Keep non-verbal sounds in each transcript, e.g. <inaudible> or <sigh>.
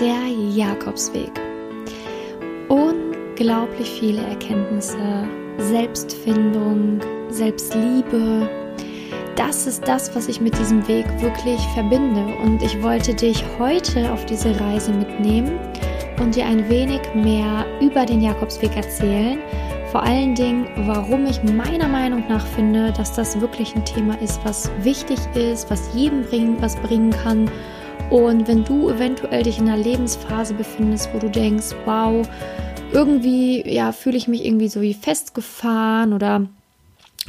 der Jakobsweg. Unglaublich viele Erkenntnisse, Selbstfindung, Selbstliebe. Das ist das, was ich mit diesem Weg wirklich verbinde. Und ich wollte dich heute auf diese Reise mitnehmen und dir ein wenig mehr über den Jakobsweg erzählen. Vor allen Dingen, warum ich meiner Meinung nach finde, dass das wirklich ein Thema ist, was wichtig ist, was jedem bringen, was bringen kann und wenn du eventuell dich in einer Lebensphase befindest, wo du denkst, wow, irgendwie, ja, fühle ich mich irgendwie so wie festgefahren oder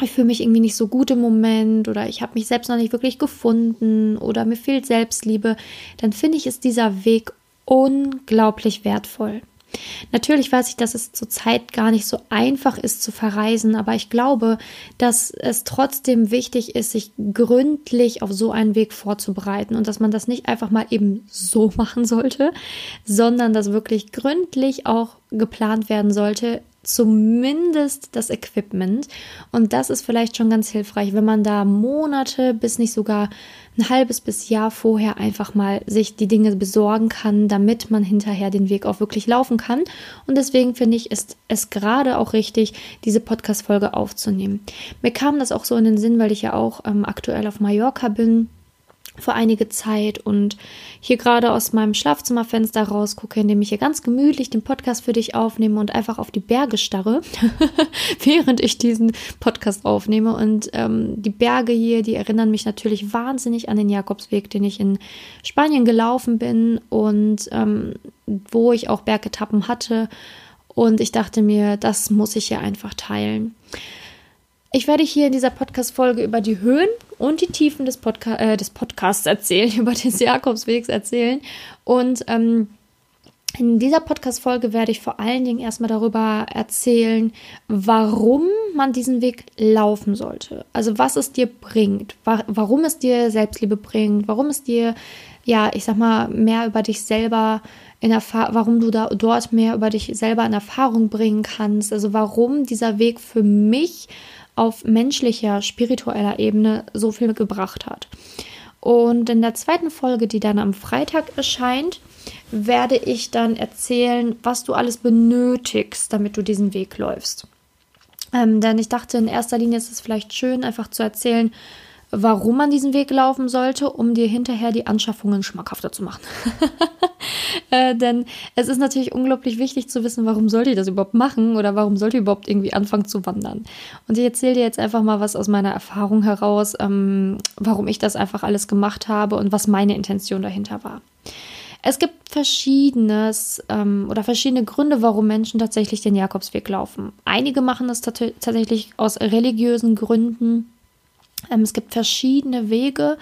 ich fühle mich irgendwie nicht so gut im Moment oder ich habe mich selbst noch nicht wirklich gefunden oder mir fehlt Selbstliebe, dann finde ich, ist dieser Weg unglaublich wertvoll. Natürlich weiß ich, dass es zurzeit gar nicht so einfach ist zu verreisen, aber ich glaube, dass es trotzdem wichtig ist, sich gründlich auf so einen Weg vorzubereiten und dass man das nicht einfach mal eben so <laughs> machen sollte, sondern dass wirklich gründlich auch geplant werden sollte, zumindest das Equipment. Und das ist vielleicht schon ganz hilfreich, wenn man da Monate bis nicht sogar ein halbes bis Jahr vorher einfach mal sich die Dinge besorgen kann, damit man hinterher den Weg auch wirklich laufen kann. Und deswegen finde ich, ist es gerade auch richtig, diese Podcast-Folge aufzunehmen. Mir kam das auch so in den Sinn, weil ich ja auch ähm, aktuell auf Mallorca bin vor einige Zeit und hier gerade aus meinem Schlafzimmerfenster rausgucke, indem ich hier ganz gemütlich den Podcast für dich aufnehme und einfach auf die Berge starre, <laughs> während ich diesen Podcast aufnehme. Und ähm, die Berge hier, die erinnern mich natürlich wahnsinnig an den Jakobsweg, den ich in Spanien gelaufen bin und ähm, wo ich auch Bergetappen hatte. Und ich dachte mir, das muss ich hier einfach teilen. Ich werde hier in dieser Podcast-Folge über die Höhen und die Tiefen des, Podca äh, des Podcasts erzählen, <laughs> über des Jakobswegs erzählen. Und ähm, in dieser Podcast-Folge werde ich vor allen Dingen erstmal darüber erzählen, warum man diesen Weg laufen sollte. Also was es dir bringt, wa warum es dir Selbstliebe bringt, warum es dir, ja, ich sag mal, mehr über dich selber in Erfahrung, warum du da dort mehr über dich selber in Erfahrung bringen kannst. Also warum dieser Weg für mich auf menschlicher, spiritueller Ebene so viel gebracht hat. Und in der zweiten Folge, die dann am Freitag erscheint, werde ich dann erzählen, was du alles benötigst, damit du diesen Weg läufst. Ähm, denn ich dachte, in erster Linie ist es vielleicht schön, einfach zu erzählen, warum man diesen Weg laufen sollte, um dir hinterher die Anschaffungen schmackhafter zu machen. <laughs> äh, denn es ist natürlich unglaublich wichtig zu wissen, warum sollte ich das überhaupt machen oder warum sollte ich überhaupt irgendwie anfangen zu wandern. Und ich erzähle dir jetzt einfach mal was aus meiner Erfahrung heraus, ähm, warum ich das einfach alles gemacht habe und was meine Intention dahinter war. Es gibt verschiedenes ähm, oder verschiedene Gründe, warum Menschen tatsächlich den Jakobsweg laufen. Einige machen das tatsächlich aus religiösen Gründen. Ähm, es gibt verschiedene Wege,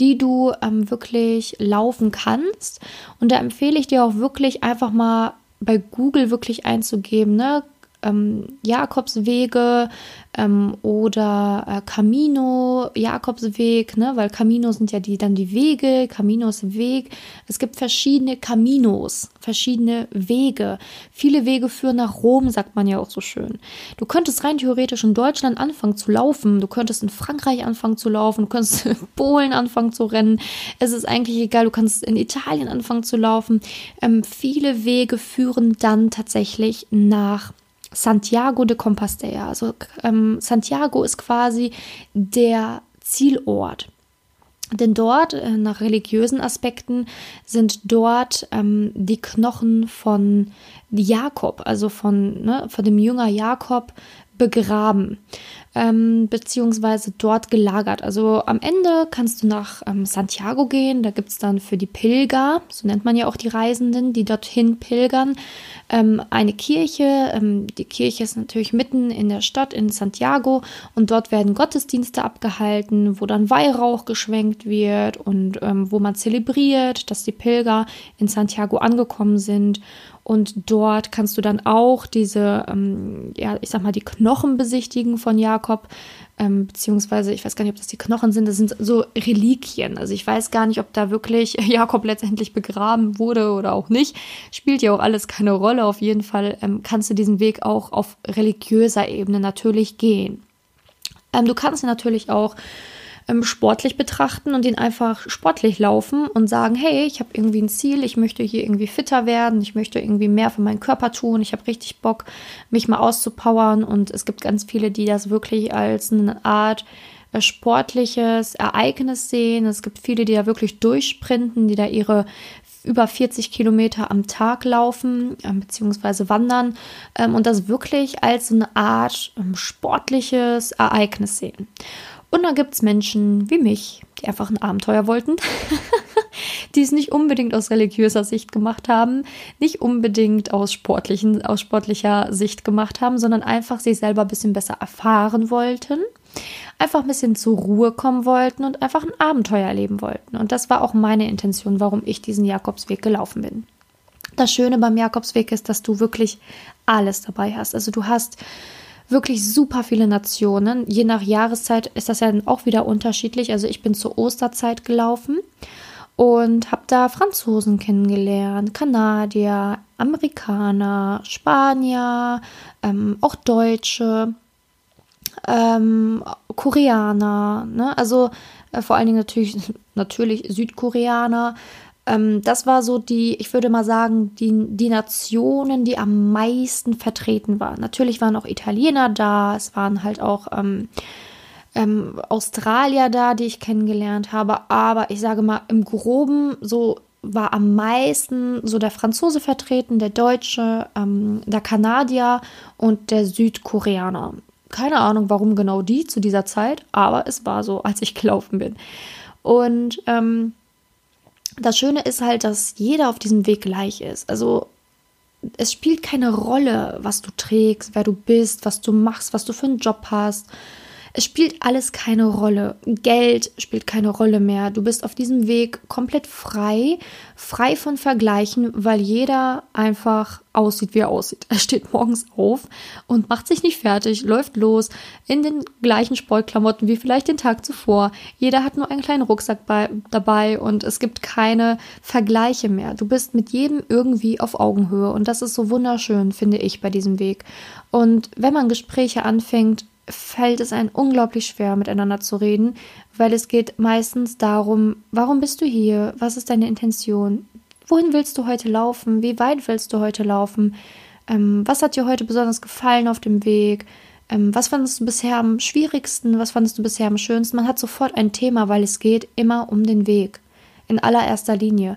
die du ähm, wirklich laufen kannst. Und da empfehle ich dir auch wirklich einfach mal bei Google wirklich einzugeben, ne? Ähm, Jakobswege, ähm, oder äh, Camino, Jakobsweg, ne, weil Camino sind ja die dann die Wege, Caminos Weg. Es gibt verschiedene Caminos, verschiedene Wege. Viele Wege führen nach Rom, sagt man ja auch so schön. Du könntest rein theoretisch in Deutschland anfangen zu laufen, du könntest in Frankreich anfangen zu laufen, du könntest <laughs> in Polen anfangen zu rennen. Es ist eigentlich egal, du kannst in Italien anfangen zu laufen. Ähm, viele Wege führen dann tatsächlich nach Santiago de Compostela. Also ähm, Santiago ist quasi der Zielort. Denn dort, äh, nach religiösen Aspekten, sind dort ähm, die Knochen von Jakob, also von, ne, von dem Jünger Jakob, begraben ähm, beziehungsweise dort gelagert. Also am Ende kannst du nach ähm, Santiago gehen. Da gibt es dann für die Pilger, so nennt man ja auch die Reisenden, die dorthin pilgern, ähm, eine Kirche. Ähm, die Kirche ist natürlich mitten in der Stadt in Santiago und dort werden Gottesdienste abgehalten, wo dann Weihrauch geschwenkt wird und ähm, wo man zelebriert, dass die Pilger in Santiago angekommen sind. Und dort kannst du dann auch diese, ähm, ja, ich sag mal, die Knochen besichtigen von Jakob. Ähm, beziehungsweise, ich weiß gar nicht, ob das die Knochen sind, das sind so Reliquien. Also ich weiß gar nicht, ob da wirklich <laughs> Jakob letztendlich begraben wurde oder auch nicht. Spielt ja auch alles keine Rolle. Auf jeden Fall ähm, kannst du diesen Weg auch auf religiöser Ebene natürlich gehen. Ähm, du kannst natürlich auch ähm, sportlich betrachten und ihn einfach sportlich laufen und sagen, hey, ich habe irgendwie ein Ziel, ich möchte hier irgendwie fitter werden, ich möchte irgendwie mehr für meinen Körper tun, ich habe richtig Bock, mich mal auszupowern und es gibt ganz viele, die das wirklich als eine Art äh, sportliches Ereignis sehen. Es gibt viele, die da wirklich durchsprinten, die da ihre über 40 Kilometer am Tag laufen äh, bzw. wandern ähm, und das wirklich als eine Art ähm, sportliches Ereignis sehen. Und dann gibt es Menschen wie mich, die einfach ein Abenteuer wollten, <laughs> die es nicht unbedingt aus religiöser Sicht gemacht haben, nicht unbedingt aus, sportlichen, aus sportlicher Sicht gemacht haben, sondern einfach sich selber ein bisschen besser erfahren wollten einfach ein bisschen zur Ruhe kommen wollten und einfach ein Abenteuer erleben wollten. Und das war auch meine Intention, warum ich diesen Jakobsweg gelaufen bin. Das Schöne beim Jakobsweg ist, dass du wirklich alles dabei hast. Also du hast wirklich super viele Nationen. Je nach Jahreszeit ist das ja dann auch wieder unterschiedlich. Also ich bin zur Osterzeit gelaufen und habe da Franzosen kennengelernt, Kanadier, Amerikaner, Spanier, ähm, auch Deutsche ähm, Koreaner, ne? also äh, vor allen Dingen natürlich, <laughs> natürlich Südkoreaner. Ähm, das war so die, ich würde mal sagen, die, die Nationen, die am meisten vertreten waren. Natürlich waren auch Italiener da, es waren halt auch ähm, ähm, Australier da, die ich kennengelernt habe, aber ich sage mal, im Groben so war am meisten so der Franzose vertreten, der Deutsche, ähm, der Kanadier und der Südkoreaner. Keine Ahnung, warum genau die zu dieser Zeit, aber es war so, als ich gelaufen bin. Und ähm, das Schöne ist halt, dass jeder auf diesem Weg gleich ist. Also es spielt keine Rolle, was du trägst, wer du bist, was du machst, was du für einen Job hast. Es spielt alles keine Rolle. Geld spielt keine Rolle mehr. Du bist auf diesem Weg komplett frei, frei von Vergleichen, weil jeder einfach aussieht, wie er aussieht. Er steht morgens auf und macht sich nicht fertig, läuft los in den gleichen Sportklamotten wie vielleicht den Tag zuvor. Jeder hat nur einen kleinen Rucksack bei, dabei und es gibt keine Vergleiche mehr. Du bist mit jedem irgendwie auf Augenhöhe und das ist so wunderschön, finde ich, bei diesem Weg. Und wenn man Gespräche anfängt, fällt es einem unglaublich schwer, miteinander zu reden, weil es geht meistens darum, warum bist du hier? Was ist deine Intention? Wohin willst du heute laufen? Wie weit willst du heute laufen? Ähm, was hat dir heute besonders gefallen auf dem Weg? Ähm, was fandest du bisher am schwierigsten? Was fandest du bisher am schönsten? Man hat sofort ein Thema, weil es geht immer um den Weg. In allererster Linie.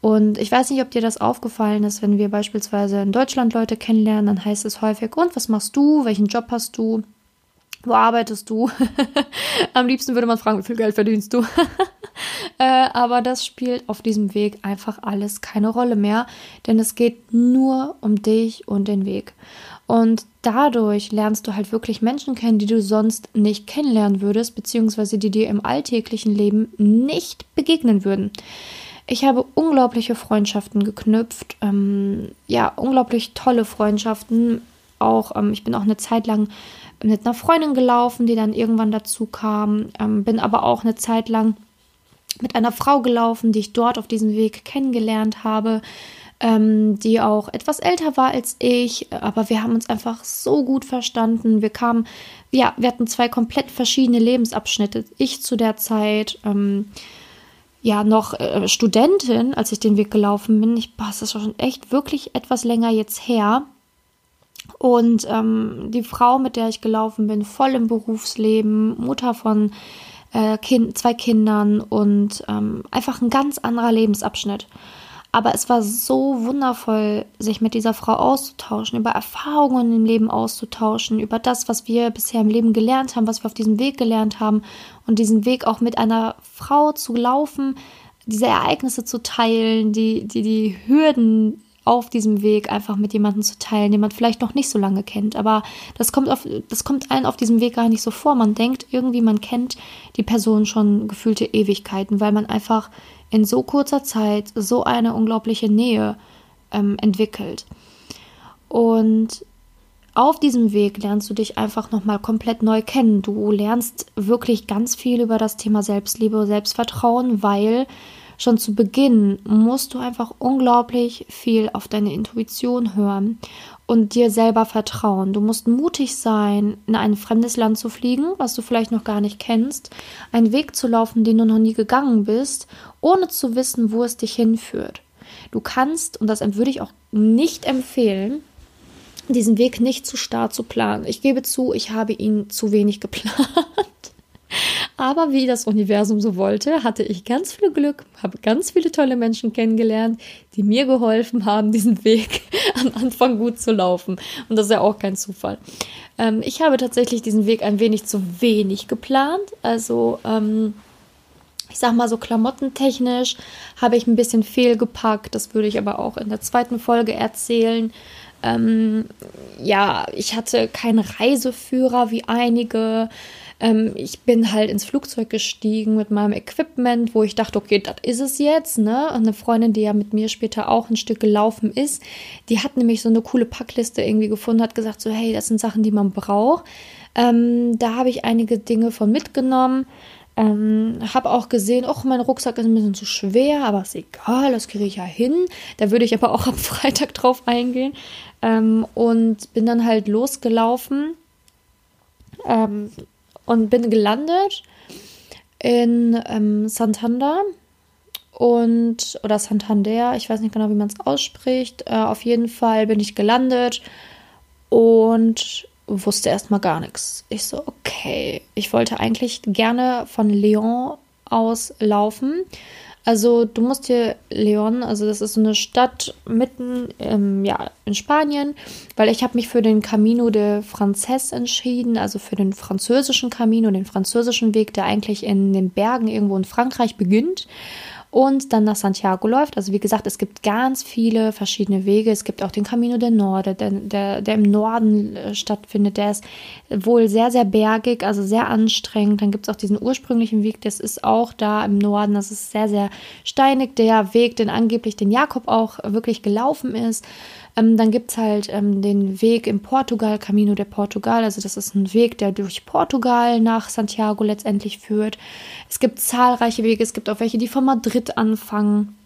Und ich weiß nicht, ob dir das aufgefallen ist, wenn wir beispielsweise in Deutschland Leute kennenlernen, dann heißt es häufig, und was machst du? Welchen Job hast du? Wo arbeitest du? <laughs> Am liebsten würde man fragen, wie viel Geld verdienst du? <laughs> äh, aber das spielt auf diesem Weg einfach alles keine Rolle mehr, denn es geht nur um dich und den Weg. Und dadurch lernst du halt wirklich Menschen kennen, die du sonst nicht kennenlernen würdest, beziehungsweise die dir im alltäglichen Leben nicht begegnen würden. Ich habe unglaubliche Freundschaften geknüpft, ähm, ja, unglaublich tolle Freundschaften. Auch, ähm, ich bin auch eine Zeit lang mit einer Freundin gelaufen, die dann irgendwann dazu kam. Ähm, bin aber auch eine Zeit lang mit einer Frau gelaufen, die ich dort auf diesem Weg kennengelernt habe, ähm, die auch etwas älter war als ich, aber wir haben uns einfach so gut verstanden. Wir kamen, ja, wir hatten zwei komplett verschiedene Lebensabschnitte. Ich zu der Zeit, ähm, ja, noch äh, Studentin, als ich den Weg gelaufen bin. Ich, boah, das ist schon echt wirklich etwas länger jetzt her. Und ähm, die Frau, mit der ich gelaufen bin, voll im Berufsleben, Mutter von äh, kind, zwei Kindern und ähm, einfach ein ganz anderer Lebensabschnitt. Aber es war so wundervoll, sich mit dieser Frau auszutauschen, über Erfahrungen im Leben auszutauschen, über das, was wir bisher im Leben gelernt haben, was wir auf diesem Weg gelernt haben und diesen Weg auch mit einer Frau zu laufen, diese Ereignisse zu teilen, die, die, die Hürden auf diesem Weg einfach mit jemandem zu teilen, den man vielleicht noch nicht so lange kennt. Aber das kommt, auf, das kommt allen auf diesem Weg gar nicht so vor. Man denkt irgendwie, man kennt die Person schon gefühlte Ewigkeiten, weil man einfach in so kurzer Zeit so eine unglaubliche Nähe ähm, entwickelt. Und auf diesem Weg lernst du dich einfach nochmal komplett neu kennen. Du lernst wirklich ganz viel über das Thema Selbstliebe, Selbstvertrauen, weil schon zu Beginn musst du einfach unglaublich viel auf deine Intuition hören und dir selber vertrauen. Du musst mutig sein, in ein fremdes Land zu fliegen, was du vielleicht noch gar nicht kennst, einen Weg zu laufen, den du noch nie gegangen bist, ohne zu wissen, wo es dich hinführt. Du kannst, und das würde ich auch nicht empfehlen, diesen Weg nicht zu stark zu planen. Ich gebe zu, ich habe ihn zu wenig geplant. Aber wie das Universum so wollte, hatte ich ganz viel Glück, habe ganz viele tolle Menschen kennengelernt, die mir geholfen haben, <laughs> diesen Weg am Anfang gut zu laufen. Und das ist ja auch kein Zufall. Ähm, ich habe tatsächlich diesen Weg ein wenig zu wenig geplant. Also, ähm, ich sag mal so klamottentechnisch habe ich ein bisschen fehlgepackt. Das würde ich aber auch in der zweiten Folge erzählen. Ähm, ja, ich hatte keinen Reiseführer wie einige. Ähm, ich bin halt ins Flugzeug gestiegen mit meinem Equipment, wo ich dachte, okay, das ist es jetzt. Ne? Und eine Freundin, die ja mit mir später auch ein Stück gelaufen ist, die hat nämlich so eine coole Packliste irgendwie gefunden, hat gesagt, so hey, das sind Sachen, die man braucht. Ähm, da habe ich einige Dinge von mitgenommen. Ähm, habe auch gesehen, ach, mein Rucksack ist ein bisschen zu schwer, aber ist egal, das kriege ich ja hin. Da würde ich aber auch am <laughs> Freitag drauf eingehen. Ähm, und bin dann halt losgelaufen. Ähm, und bin gelandet in ähm, Santander und oder Santander, ich weiß nicht genau, wie man es ausspricht. Äh, auf jeden Fall bin ich gelandet und wusste erstmal gar nichts. Ich so, okay, ich wollte eigentlich gerne von Lyon aus laufen also du musst hier Leon, also das ist so eine Stadt mitten ähm, ja, in Spanien, weil ich habe mich für den Camino de Frances entschieden, also für den französischen Camino, den französischen Weg, der eigentlich in den Bergen irgendwo in Frankreich beginnt und dann nach Santiago läuft. Also wie gesagt, es gibt ganz viele verschiedene Wege. Es gibt auch den Camino del Norde, der, der, der im Norden äh, stattfindet. Der ist wohl sehr, sehr bergig, also sehr anstrengend. Dann gibt es auch diesen ursprünglichen Weg, das ist auch da im Norden. Das ist sehr, sehr steinig. Der Weg, den angeblich den Jakob auch wirklich gelaufen ist. Ähm, dann gibt es halt ähm, den Weg in Portugal, Camino de Portugal. Also das ist ein Weg, der durch Portugal nach Santiago letztendlich führt. Es gibt zahlreiche Wege. Es gibt auch welche, die von Madrid anfangen.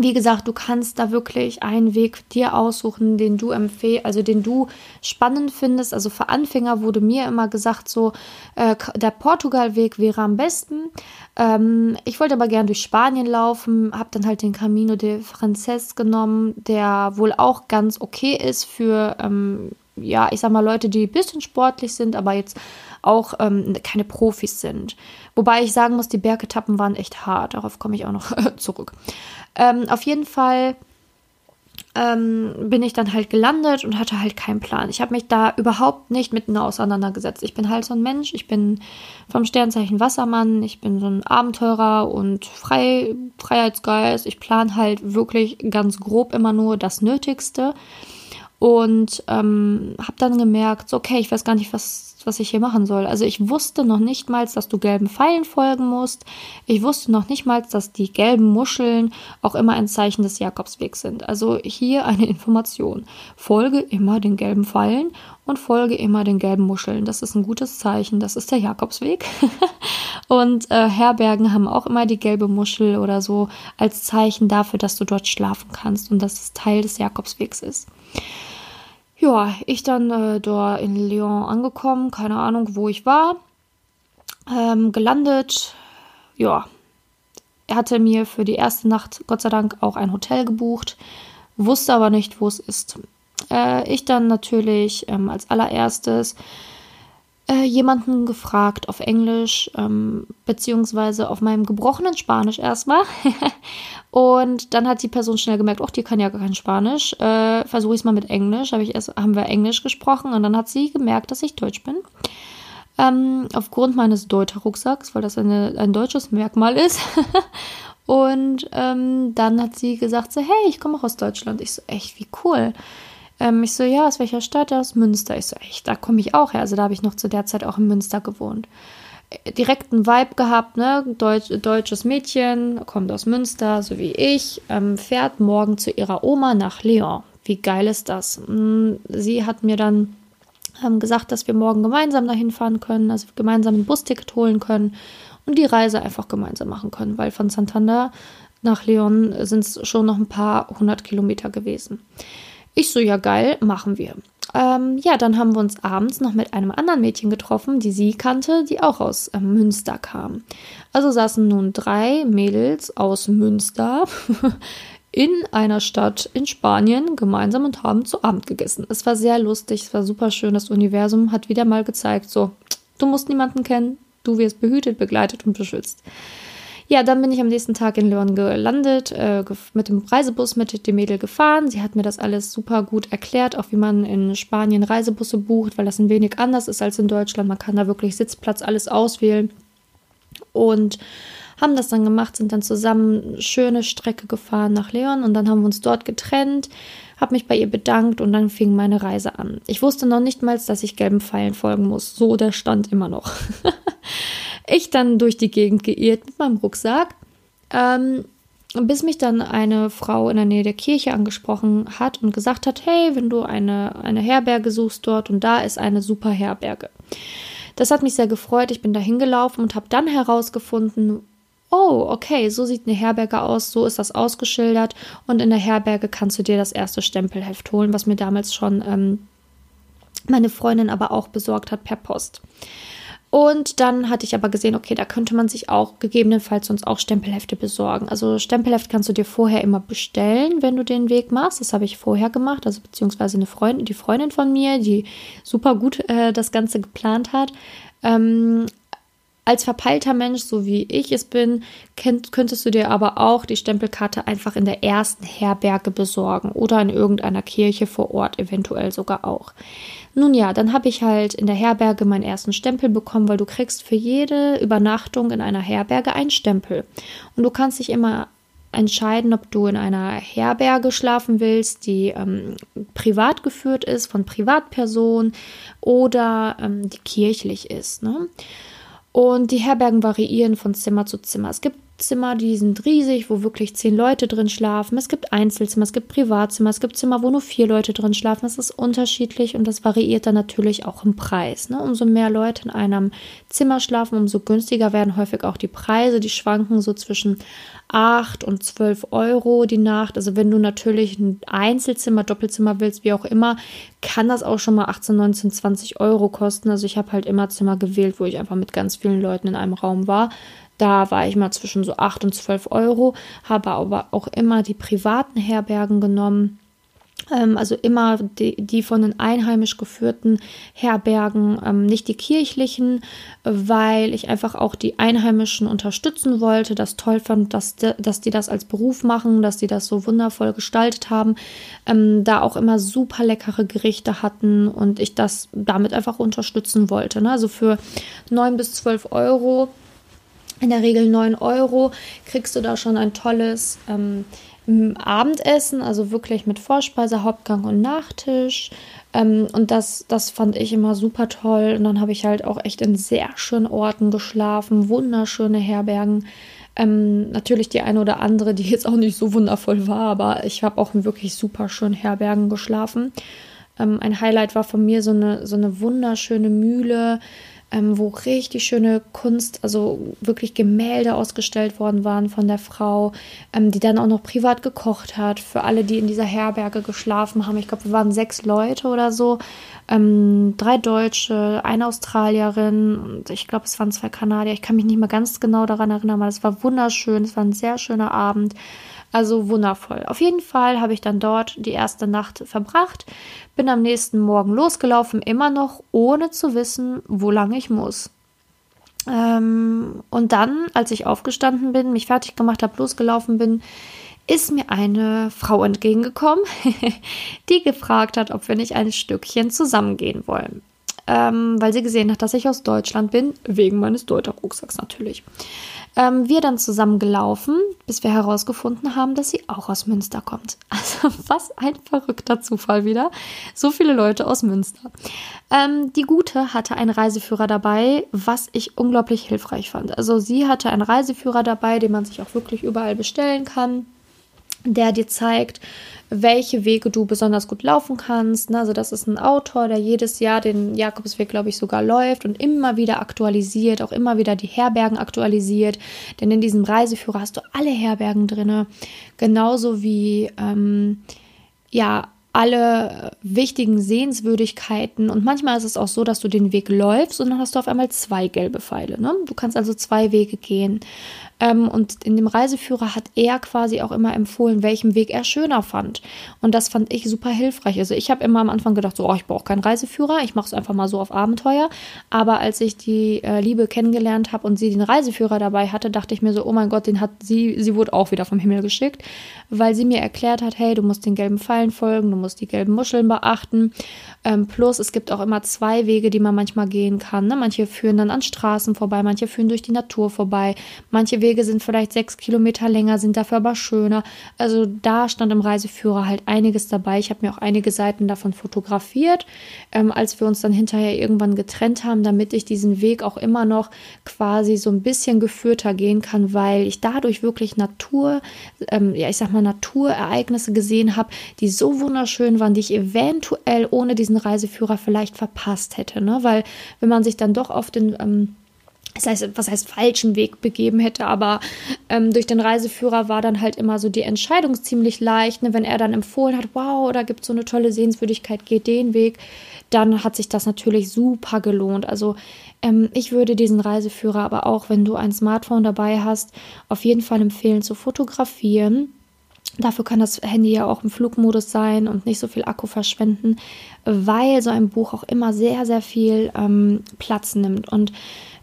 Wie gesagt, du kannst da wirklich einen Weg dir aussuchen, den du empfehlst, also den du spannend findest. Also für Anfänger wurde mir immer gesagt, so äh, der Portugal-Weg wäre am besten. Ähm, ich wollte aber gern durch Spanien laufen, habe dann halt den Camino de Frances genommen, der wohl auch ganz okay ist für, ähm, ja, ich sag mal Leute, die ein bisschen sportlich sind, aber jetzt auch ähm, keine Profis sind. Wobei ich sagen muss, die Bergetappen waren echt hart. Darauf komme ich auch noch <laughs> zurück. Ähm, auf jeden Fall ähm, bin ich dann halt gelandet und hatte halt keinen Plan. Ich habe mich da überhaupt nicht mit auseinandergesetzt. Ich bin halt so ein Mensch, ich bin vom Sternzeichen Wassermann, ich bin so ein Abenteurer und Frei Freiheitsgeist. Ich plane halt wirklich ganz grob immer nur das Nötigste und ähm, habe dann gemerkt, so, okay, ich weiß gar nicht, was was ich hier machen soll. Also ich wusste noch nicht mal, dass du gelben Pfeilen folgen musst. Ich wusste noch nicht mal, dass die gelben Muscheln auch immer ein Zeichen des Jakobswegs sind. Also hier eine <laughs> Information. Folge immer den gelben Pfeilen und folge immer den gelben Muscheln. Das ist ein gutes Zeichen. Das ist der Jakobsweg. <laughs> und äh, Herbergen haben auch immer die gelbe Muschel oder so als Zeichen dafür, dass du dort schlafen kannst und dass es Teil des Jakobswegs ist. Ja, ich dann äh, dort in Lyon angekommen, keine Ahnung, wo ich war, ähm, gelandet. Ja, er hatte mir für die erste Nacht Gott sei Dank auch ein Hotel gebucht, wusste aber nicht, wo es ist. Äh, ich dann natürlich ähm, als allererstes äh, jemanden gefragt auf Englisch, ähm, beziehungsweise auf meinem gebrochenen Spanisch erstmal. <laughs> und dann hat die Person schnell gemerkt, ach, die kann ja gar kein Spanisch. Äh, Versuche ich es mal mit Englisch. Hab ich erst, haben wir Englisch gesprochen und dann hat sie gemerkt, dass ich Deutsch bin. Ähm, aufgrund meines Deuter-Rucksacks, weil das eine, ein deutsches Merkmal ist. <laughs> und ähm, dann hat sie gesagt, so, hey, ich komme auch aus Deutschland. Ich so, echt, wie cool. Ähm, ich so, ja, aus welcher Stadt? Aus Münster. Ich so, echt, da komme ich auch her. Also da habe ich noch zu der Zeit auch in Münster gewohnt. Äh, direkt einen Vibe gehabt, ne? Deutsch, deutsches Mädchen, kommt aus Münster, so wie ich, ähm, fährt morgen zu ihrer Oma nach Lyon. Wie geil ist das? Mm, sie hat mir dann ähm, gesagt, dass wir morgen gemeinsam dahin fahren können, also gemeinsam ein Busticket holen können und die Reise einfach gemeinsam machen können, weil von Santander nach Leon sind es schon noch ein paar hundert Kilometer gewesen. Ich so, ja geil, machen wir. Ähm, ja, dann haben wir uns abends noch mit einem anderen Mädchen getroffen, die sie kannte, die auch aus äh, Münster kam. Also saßen nun drei Mädels aus Münster <laughs> in einer Stadt in Spanien gemeinsam und haben zu Abend gegessen. Es war sehr lustig, es war super schön. Das Universum hat wieder mal gezeigt, so, du musst niemanden kennen, du wirst behütet, begleitet und beschützt. Ja, dann bin ich am nächsten Tag in Leon gelandet, äh, mit dem Reisebus mit dem Mädel gefahren. Sie hat mir das alles super gut erklärt, auch wie man in Spanien Reisebusse bucht, weil das ein wenig anders ist als in Deutschland. Man kann da wirklich Sitzplatz alles auswählen. Und haben das dann gemacht, sind dann zusammen schöne Strecke gefahren nach Leon und dann haben wir uns dort getrennt, habe mich bei ihr bedankt und dann fing meine Reise an. Ich wusste noch nicht mal, dass ich gelben Pfeilen folgen muss. So der Stand immer noch. <laughs> ich dann durch die Gegend geirrt mit meinem Rucksack, ähm, bis mich dann eine Frau in der Nähe der Kirche angesprochen hat und gesagt hat, hey, wenn du eine, eine Herberge suchst dort und da ist eine super Herberge. Das hat mich sehr gefreut. Ich bin da hingelaufen und habe dann herausgefunden, oh, okay, so sieht eine Herberge aus, so ist das ausgeschildert und in der Herberge kannst du dir das erste Stempelheft holen, was mir damals schon ähm, meine Freundin aber auch besorgt hat per Post. Und dann hatte ich aber gesehen, okay, da könnte man sich auch gegebenenfalls sonst auch Stempelhefte besorgen. Also Stempelheft kannst du dir vorher immer bestellen, wenn du den Weg machst. Das habe ich vorher gemacht, also beziehungsweise eine Freundin, die Freundin von mir, die super gut äh, das Ganze geplant hat. Ähm, als verpeilter Mensch, so wie ich es bin, könnt, könntest du dir aber auch die Stempelkarte einfach in der ersten Herberge besorgen oder in irgendeiner Kirche vor Ort, eventuell sogar auch. Nun ja, dann habe ich halt in der Herberge meinen ersten Stempel bekommen, weil du kriegst für jede Übernachtung in einer Herberge einen Stempel. Und du kannst dich immer entscheiden, ob du in einer Herberge schlafen willst, die ähm, privat geführt ist, von Privatpersonen oder ähm, die kirchlich ist. Ne? Und die Herbergen variieren von Zimmer zu Zimmer. Es gibt Zimmer, die sind riesig, wo wirklich zehn Leute drin schlafen. Es gibt Einzelzimmer, es gibt Privatzimmer, es gibt Zimmer, wo nur vier Leute drin schlafen. Das ist unterschiedlich und das variiert dann natürlich auch im Preis. Ne? Umso mehr Leute in einem Zimmer schlafen, umso günstiger werden häufig auch die Preise. Die schwanken so zwischen 8 und 12 Euro die Nacht. Also wenn du natürlich ein Einzelzimmer, Doppelzimmer willst, wie auch immer, kann das auch schon mal 18, 19, 20 Euro kosten. Also ich habe halt immer Zimmer gewählt, wo ich einfach mit ganz vielen Leuten in einem Raum war. Da war ich mal zwischen so 8 und 12 Euro, habe aber auch immer die privaten Herbergen genommen ähm, also immer die, die, von den einheimisch geführten Herbergen, ähm, nicht die kirchlichen, weil ich einfach auch die Einheimischen unterstützen wollte, das toll fand, dass, dass die das als Beruf machen, dass die das so wundervoll gestaltet haben, ähm, da auch immer super leckere Gerichte hatten und ich das damit einfach unterstützen wollte. Ne? Also für 9 bis 12 Euro, in der Regel 9 Euro, kriegst du da schon ein tolles ähm, Abendessen, also wirklich mit Vorspeise, Hauptgang und Nachtisch. Ähm, und das, das fand ich immer super toll. Und dann habe ich halt auch echt in sehr schönen Orten geschlafen, wunderschöne Herbergen. Ähm, natürlich die eine oder andere, die jetzt auch nicht so wundervoll war, aber ich habe auch in wirklich super schönen Herbergen geschlafen. Ähm, ein Highlight war von mir so eine, so eine wunderschöne Mühle ähm, wo richtig schöne Kunst, also wirklich Gemälde ausgestellt worden waren von der Frau, ähm, die dann auch noch privat gekocht hat für alle, die in dieser Herberge geschlafen haben. Ich glaube, wir waren sechs Leute oder so, ähm, drei Deutsche, eine Australierin und ich glaube, es waren zwei Kanadier. Ich kann mich nicht mehr ganz genau daran erinnern, aber es war wunderschön, es war ein sehr schöner Abend. Also wundervoll. Auf jeden Fall habe ich dann dort die erste Nacht verbracht, bin am nächsten Morgen losgelaufen, immer noch ohne zu wissen, wo lang ich muss. Ähm, und dann, als ich aufgestanden bin, mich fertig gemacht habe, losgelaufen bin, ist mir eine Frau entgegengekommen, <laughs> die gefragt hat, ob wir nicht ein Stückchen zusammengehen wollen. Ähm, weil sie gesehen hat, dass ich aus Deutschland bin, wegen meines Deuter-Rucksacks natürlich ähm, wir dann zusammen gelaufen, bis wir herausgefunden haben, dass sie auch aus Münster kommt. <laughs> Also was ein verrückter Zufall wieder. So viele Leute aus Münster. Ähm, die Gute hatte einen Reiseführer dabei, was ich unglaublich hilfreich fand. Also sie hatte einen Reiseführer dabei, den man sich auch wirklich überall bestellen kann der dir zeigt, welche Wege du besonders gut laufen kannst. Ne? Also das ist ein Autor, der jedes Jahr den Jakobsweg, glaube ich, sogar läuft und immer wieder aktualisiert, auch immer wieder die Herbergen aktualisiert. Denn in diesem Reiseführer hast du alle Herbergen drin, genauso wie ähm, ja alle wichtigen Sehenswürdigkeiten. Und manchmal ist es auch so, dass du den Weg läufst und dann hast du auf einmal zwei gelbe Pfeile. Ne? Du kannst also zwei Wege gehen. Ähm, und in dem Reiseführer hat er quasi auch immer empfohlen, welchen Weg er schöner fand. Und das fand ich super hilfreich. Also ich habe immer am Anfang gedacht, so, oh, ich brauche keinen Reiseführer, ich mache es einfach mal so auf Abenteuer. Aber als ich die äh, Liebe kennengelernt habe und sie den Reiseführer dabei hatte, dachte ich mir so, oh mein Gott, den hat sie, sie wurde auch wieder vom Himmel geschickt, weil sie mir erklärt hat, hey, du musst den gelben Pfeilen folgen, du musst die gelben Muscheln beachten. Ähm, plus es gibt auch immer zwei Wege, die man manchmal gehen kann. Ne? Manche führen dann an Straßen vorbei, manche führen durch die Natur vorbei, manche Wege Wege sind vielleicht sechs Kilometer länger, sind dafür aber schöner. Also da stand im Reiseführer halt einiges dabei. Ich habe mir auch einige Seiten davon fotografiert, ähm, als wir uns dann hinterher irgendwann getrennt haben, damit ich diesen Weg auch immer noch quasi so ein bisschen geführter gehen kann, weil ich dadurch wirklich Natur, ähm, ja ich sag mal Naturereignisse gesehen habe, die so wunderschön waren, die ich eventuell ohne diesen Reiseführer vielleicht verpasst hätte. Ne? Weil wenn man sich dann doch auf den ähm, das heißt, was heißt falschen Weg begeben hätte, aber ähm, durch den Reiseführer war dann halt immer so die Entscheidung ziemlich leicht. Ne? Wenn er dann empfohlen hat, wow, da gibt es so eine tolle Sehenswürdigkeit, geht den Weg, dann hat sich das natürlich super gelohnt. Also ähm, ich würde diesen Reiseführer aber auch, wenn du ein Smartphone dabei hast, auf jeden Fall empfehlen zu fotografieren. Dafür kann das Handy ja auch im Flugmodus sein und nicht so viel Akku verschwenden, weil so ein Buch auch immer sehr, sehr viel ähm, Platz nimmt. Und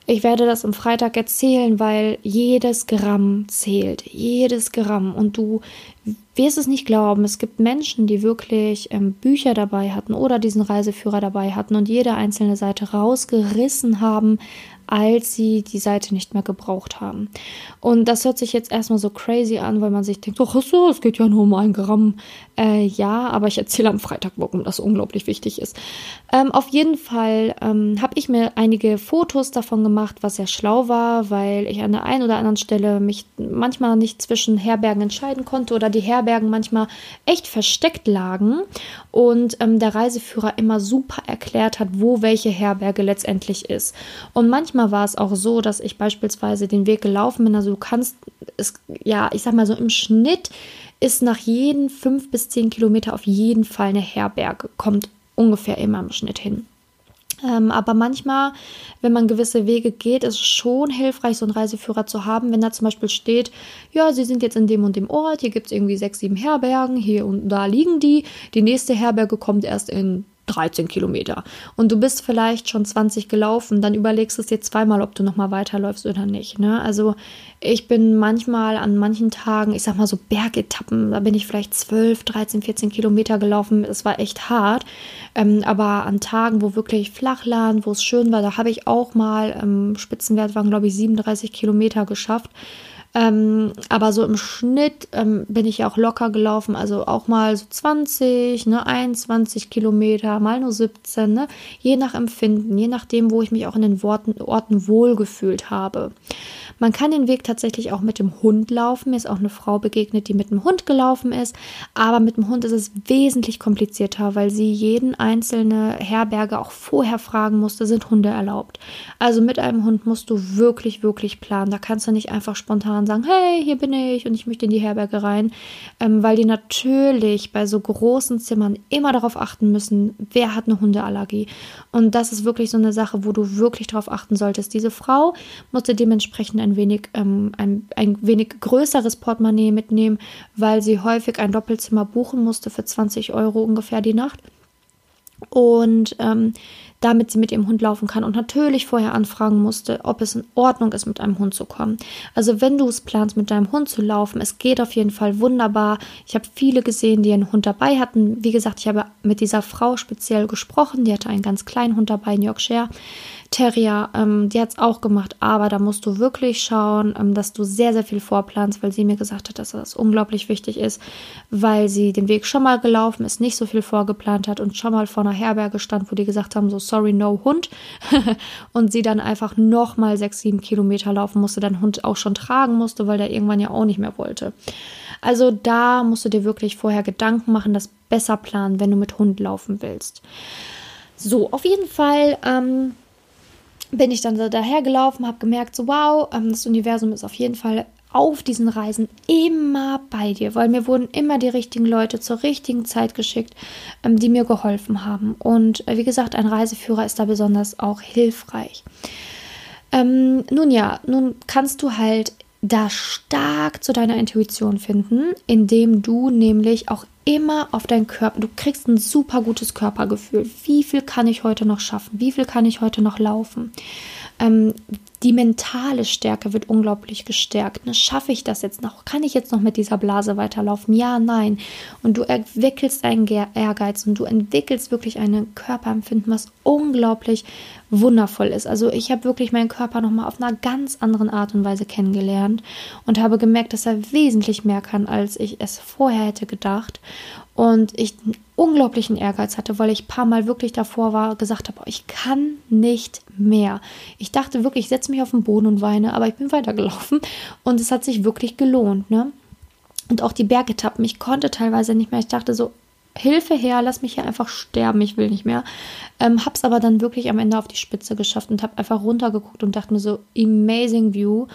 ich werde das am Freitag erzählen, weil jedes Gramm zählt. Jedes Gramm. Und du wirst es nicht glauben. Es gibt Menschen, die wirklich ähm, Bücher dabei hatten oder diesen Reiseführer dabei hatten und jede einzelne Seite rausgerissen haben, als sie die Seite nicht mehr gebraucht haben. Und das hört sich jetzt erstmal so crazy an, weil man sich denkt, ach so, es geht ja nur um ein Gramm. Äh, ja, aber ich erzähle am Freitag, warum das unglaublich wichtig ist. Ähm, auf jeden Fall ähm, habe ich mir einige Fotos davon gemacht, was sehr schlau war, weil ich an der einen oder anderen Stelle mich manchmal nicht zwischen Herbergen entscheiden konnte oder die Herbergen manchmal echt versteckt lagen und ähm, der Reiseführer immer super erklärt hat, wo welche Herberge letztendlich ist. Und manchmal manchmal war es auch so, dass ich beispielsweise den Weg gelaufen bin. Also du kannst es, ja, ich sag mal so im Schnitt ist nach jeden fünf bis zehn Kilometer auf jeden Fall eine Herberge. Kommt ungefähr immer im Schnitt hin. Ähm, aber manchmal, wenn man gewisse Wege geht, ist es schon hilfreich, so einen Reiseführer zu haben, wenn da zum Beispiel steht, ja, Sie sind jetzt in dem und dem Ort, hier gibt es irgendwie sechs, sieben Herbergen, hier und da liegen die, die nächste Herberge kommt erst in 13 Kilometer und du bist vielleicht schon 20 gelaufen, dann überlegst du es dir zweimal, ob du nochmal weiterläufst oder nicht. Ne? Also ich bin manchmal an manchen Tagen, ich sag mal so Bergetappen, da bin ich vielleicht 12, 13, 14 Kilometer gelaufen. Es war echt hart. Ähm, aber an Tagen, wo wirklich Flachland, wo es schön war, da habe ich auch mal, ähm, Spitzenwert waren glaube ich 37 Kilometer geschafft. Ähm, aber so im Schnitt ähm, bin ich auch locker gelaufen, also auch mal so 20, ne, 21 Kilometer, mal nur 17, ne, je nach Empfinden, je nachdem, wo ich mich auch in den Worten, Orten wohlgefühlt habe. Man kann den Weg tatsächlich auch mit dem Hund laufen. Mir ist auch eine Frau begegnet, die mit dem Hund gelaufen ist. Aber mit dem Hund ist es wesentlich komplizierter, weil sie jeden einzelne Herberge auch vorher fragen musste, sind Hunde erlaubt. Also mit einem Hund musst du wirklich, wirklich planen. Da kannst du nicht einfach spontan sagen, hey, hier bin ich und ich möchte in die Herberge rein, ähm, weil die natürlich bei so großen Zimmern immer darauf achten müssen, wer hat eine Hundeallergie. Und das ist wirklich so eine Sache, wo du wirklich darauf achten solltest. Diese Frau musste dementsprechend ein wenig, ähm, ein, ein wenig größeres Portemonnaie mitnehmen, weil sie häufig ein Doppelzimmer buchen musste für 20 Euro ungefähr die Nacht. Und ähm, damit sie mit ihrem Hund laufen kann und natürlich vorher anfragen musste, ob es in Ordnung ist, mit einem Hund zu kommen. Also wenn du es planst, mit deinem Hund zu laufen, es geht auf jeden Fall wunderbar. Ich habe viele gesehen, die einen Hund dabei hatten. Wie gesagt, ich habe mit dieser Frau speziell gesprochen, die hatte einen ganz kleinen Hund dabei, in Yorkshire. Terrier, ähm, die hat es auch gemacht, aber da musst du wirklich schauen, ähm, dass du sehr, sehr viel vorplanst, weil sie mir gesagt hat, dass das unglaublich wichtig ist, weil sie den Weg schon mal gelaufen ist, nicht so viel vorgeplant hat und schon mal vor einer Herberge stand, wo die gesagt haben, so sorry, no Hund. <laughs> und sie dann einfach nochmal sechs, sieben Kilometer laufen musste, dann Hund auch schon tragen musste, weil der irgendwann ja auch nicht mehr wollte. Also da musst du dir wirklich vorher Gedanken machen, das besser planen, wenn du mit Hund laufen willst. So, auf jeden Fall ähm, bin ich dann so dahergelaufen, habe gemerkt, so wow, ähm, das Universum ist auf jeden Fall auf diesen Reisen immer bei dir, weil mir wurden immer die richtigen Leute zur richtigen Zeit geschickt, ähm, die mir geholfen haben. Und äh, wie gesagt, ein Reiseführer ist da besonders auch hilfreich. Ähm, nun ja, nun kannst du halt da stark zu deiner Intuition finden, indem du nämlich auch immer auf deinen Körper, du kriegst ein super gutes Körpergefühl. Wie viel kann ich heute noch schaffen? Wie viel kann ich heute noch laufen? Ähm, die mentale Stärke wird unglaublich gestärkt. Ne? Schaffe ich das jetzt noch? Kann ich jetzt noch mit dieser Blase weiterlaufen? Ja, nein. Und du entwickelst einen Ehrgeiz und du entwickelst wirklich ein Körperempfinden, was unglaublich wundervoll ist. Also ich habe wirklich meinen Körper nochmal auf einer ganz anderen Art und Weise kennengelernt und habe gemerkt, dass er wesentlich mehr kann, als ich es vorher hätte gedacht und ich einen unglaublichen Ehrgeiz hatte, weil ich ein paar Mal wirklich davor war, gesagt habe, ich kann nicht mehr. Ich dachte wirklich, ich setze mich auf den Boden und weine, aber ich bin weitergelaufen und es hat sich wirklich gelohnt, ne? Und auch die Bergetappen, ich konnte teilweise nicht mehr. Ich dachte so, Hilfe her, lass mich hier einfach sterben, ich will nicht mehr. Ähm, hab's aber dann wirklich am Ende auf die Spitze geschafft und habe einfach runtergeguckt und dachte mir so, amazing view.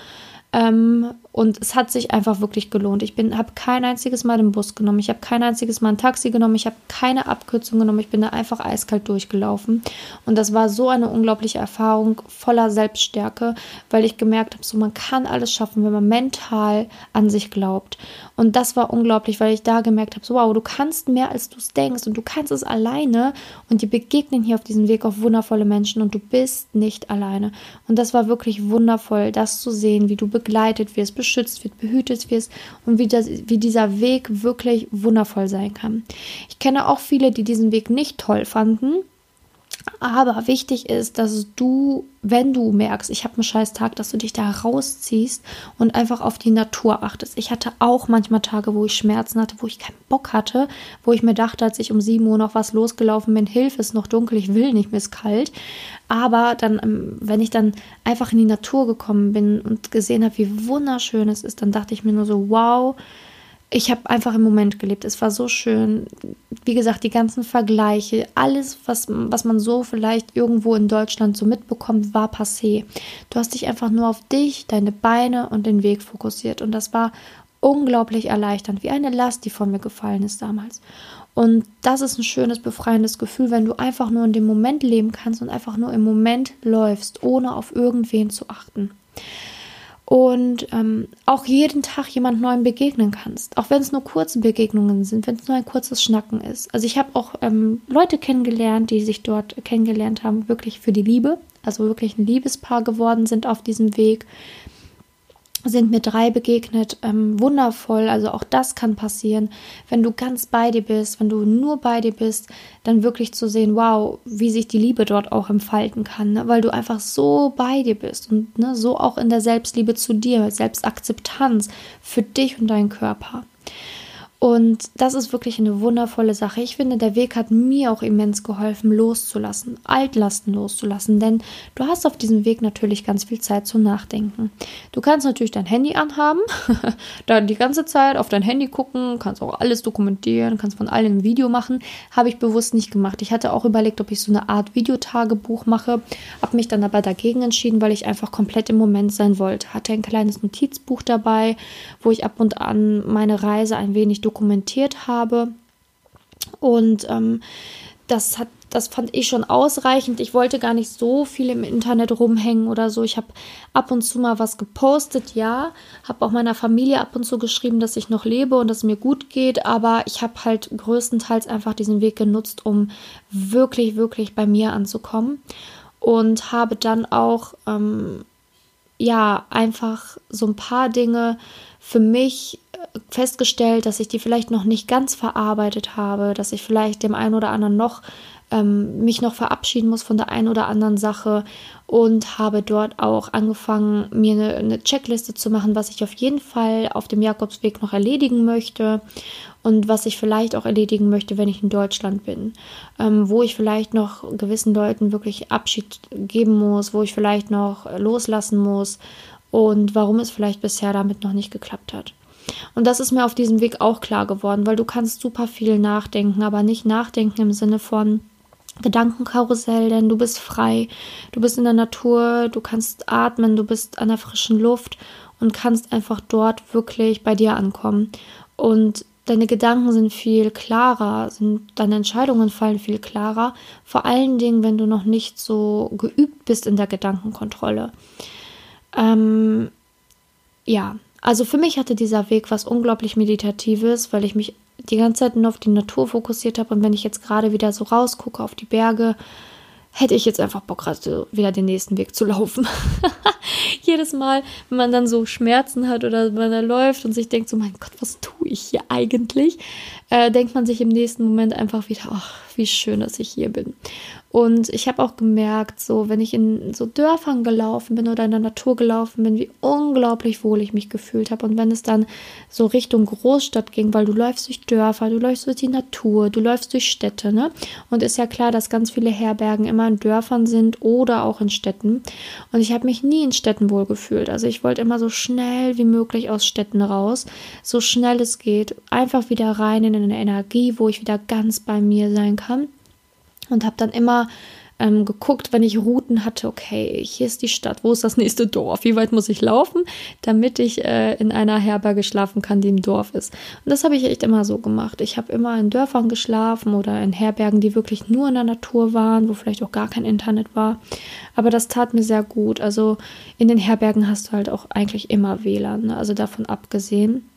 Ähm, und es hat sich einfach wirklich gelohnt. Ich habe kein einziges Mal den Bus genommen. Ich habe kein einziges Mal ein Taxi genommen. Ich habe keine Abkürzung genommen. Ich bin da einfach eiskalt durchgelaufen. Und das war so eine unglaubliche Erfahrung voller Selbststärke, weil ich gemerkt habe, so man kann alles schaffen, wenn man mental an sich glaubt. Und das war unglaublich, weil ich da gemerkt habe, so wow, du kannst mehr als du es denkst und du kannst es alleine. Und die begegnen hier auf diesem Weg auf wundervolle Menschen und du bist nicht alleine. Und das war wirklich wundervoll, das zu sehen, wie du begleitet wirst beschützt wird, behütet wirst und wie, das, wie dieser Weg wirklich wundervoll sein kann. Ich kenne auch viele, die diesen Weg nicht toll fanden. Aber wichtig ist, dass du, wenn du merkst, ich habe einen scheiß Tag, dass du dich da rausziehst und einfach auf die Natur achtest. Ich hatte auch manchmal Tage, wo ich Schmerzen hatte, wo ich keinen Bock hatte, wo ich mir dachte, als ich um 7 Uhr noch was losgelaufen bin, Hilfe, ist noch dunkel, ich will nicht, mir ist kalt. Aber dann, ähm, wenn ich dann einfach in die Natur gekommen bin und gesehen habe, wie wunderschön es ist, dann dachte ich mir nur so, wow, ich habe einfach im Moment gelebt. Es war so schön. Wie gesagt, die ganzen Vergleiche, alles, was, was man so vielleicht irgendwo in Deutschland so mitbekommt, war passé. Du hast dich einfach nur auf dich, deine Beine und den Weg fokussiert. Und das war unglaublich erleichternd, wie eine Last, die von mir gefallen ist damals. Und das ist ein schönes, befreiendes Gefühl, wenn du einfach nur in dem Moment leben kannst und einfach nur im Moment läufst, ohne auf irgendwen zu achten. Und ähm, auch jeden Tag jemand Neuen begegnen kannst. Auch wenn es nur kurze Begegnungen sind, wenn es nur ein kurzes Schnacken ist. Also ich habe auch ähm, Leute kennengelernt, die sich dort kennengelernt haben, wirklich für die Liebe. Also wirklich ein Liebespaar geworden sind auf diesem Weg sind mir drei begegnet, ähm, wundervoll. Also auch das kann passieren, wenn du ganz bei dir bist, wenn du nur bei dir bist, dann wirklich zu sehen, wow, wie sich die Liebe dort auch entfalten kann, ne? weil du einfach so bei dir bist und ne, so auch in der Selbstliebe zu dir, Selbstakzeptanz für dich und deinen Körper. Und das ist wirklich eine wundervolle Sache. Ich finde, der Weg hat mir auch immens geholfen, loszulassen, Altlasten loszulassen, denn du hast auf diesem Weg natürlich ganz viel Zeit zum Nachdenken. Du kannst natürlich dein Handy anhaben, <laughs> dann die ganze Zeit auf dein Handy gucken, kannst auch alles dokumentieren, kannst von allem ein Video machen. Habe ich bewusst nicht gemacht. Ich hatte auch überlegt, ob ich so eine Art Videotagebuch mache, habe mich dann aber dagegen entschieden, weil ich einfach komplett im Moment sein wollte. Hatte ein kleines Notizbuch dabei, wo ich ab und an meine Reise ein wenig dokumentiere dokumentiert habe. Und ähm, das hat, das fand ich schon ausreichend. Ich wollte gar nicht so viel im Internet rumhängen oder so. Ich habe ab und zu mal was gepostet, ja. Habe auch meiner Familie ab und zu geschrieben, dass ich noch lebe und dass es mir gut geht. Aber ich habe halt größtenteils einfach diesen Weg genutzt, um wirklich, wirklich bei mir anzukommen. Und habe dann auch, ähm, ja, einfach so ein paar Dinge für mich festgestellt, dass ich die vielleicht noch nicht ganz verarbeitet habe, dass ich vielleicht dem einen oder anderen noch ähm, mich noch verabschieden muss von der einen oder anderen Sache und habe dort auch angefangen, mir eine, eine Checkliste zu machen, was ich auf jeden Fall auf dem Jakobsweg noch erledigen möchte und was ich vielleicht auch erledigen möchte, wenn ich in Deutschland bin, ähm, wo ich vielleicht noch gewissen Leuten wirklich Abschied geben muss, wo ich vielleicht noch loslassen muss und warum es vielleicht bisher damit noch nicht geklappt hat. Und das ist mir auf diesem Weg auch klar geworden, weil du kannst super viel nachdenken, aber nicht nachdenken im Sinne von Gedankenkarussell, denn du bist frei, du bist in der Natur, du kannst atmen, du bist an der frischen Luft und kannst einfach dort wirklich bei dir ankommen. Und deine Gedanken sind viel klarer, sind, deine Entscheidungen fallen viel klarer, vor allen Dingen, wenn du noch nicht so geübt bist in der Gedankenkontrolle. Ähm, ja, also für mich hatte dieser Weg was unglaublich Meditatives, weil ich mich die ganze Zeit nur auf die Natur fokussiert habe und wenn ich jetzt gerade wieder so rausgucke auf die Berge, hätte ich jetzt einfach Bock, gerade wieder den nächsten Weg zu laufen. <laughs> Jedes Mal, wenn man dann so Schmerzen hat oder wenn man da läuft und sich denkt, so mein Gott, was tue ich hier eigentlich, äh, denkt man sich im nächsten Moment einfach wieder, ach, wie schön, dass ich hier bin. Und ich habe auch gemerkt, so wenn ich in so Dörfern gelaufen bin oder in der Natur gelaufen bin, wie unglaublich wohl ich mich gefühlt habe. Und wenn es dann so Richtung Großstadt ging, weil du läufst durch Dörfer, du läufst durch die Natur, du läufst durch Städte, ne? Und ist ja klar, dass ganz viele Herbergen immer in Dörfern sind oder auch in Städten. Und ich habe mich nie in Städten wohl gefühlt. Also ich wollte immer so schnell wie möglich aus Städten raus, so schnell es geht, einfach wieder rein in eine Energie, wo ich wieder ganz bei mir sein kann und habe dann immer ähm, geguckt, wenn ich Routen hatte, okay, hier ist die Stadt, wo ist das nächste Dorf, wie weit muss ich laufen, damit ich äh, in einer Herberge schlafen kann, die im Dorf ist. Und das habe ich echt immer so gemacht. Ich habe immer in Dörfern geschlafen oder in Herbergen, die wirklich nur in der Natur waren, wo vielleicht auch gar kein Internet war. Aber das tat mir sehr gut. Also in den Herbergen hast du halt auch eigentlich immer WLAN, ne? also davon abgesehen.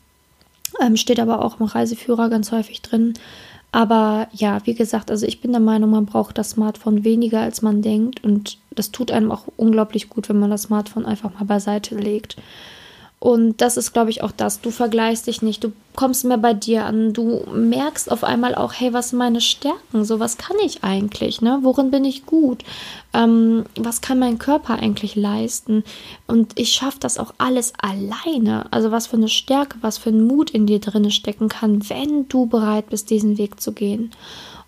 Ähm, steht aber auch im Reiseführer ganz häufig drin, aber ja, wie gesagt, also ich bin der Meinung, man braucht das Smartphone weniger, als man denkt. Und das tut einem auch unglaublich gut, wenn man das Smartphone einfach mal beiseite legt. Und das ist, glaube ich, auch das. Du vergleichst dich nicht, du kommst mehr bei dir an, du merkst auf einmal auch, hey, was sind meine Stärken? So, was kann ich eigentlich? Ne? Worin bin ich gut? Ähm, was kann mein Körper eigentlich leisten? Und ich schaffe das auch alles alleine. Also was für eine Stärke, was für ein Mut in dir drin stecken kann, wenn du bereit bist, diesen Weg zu gehen.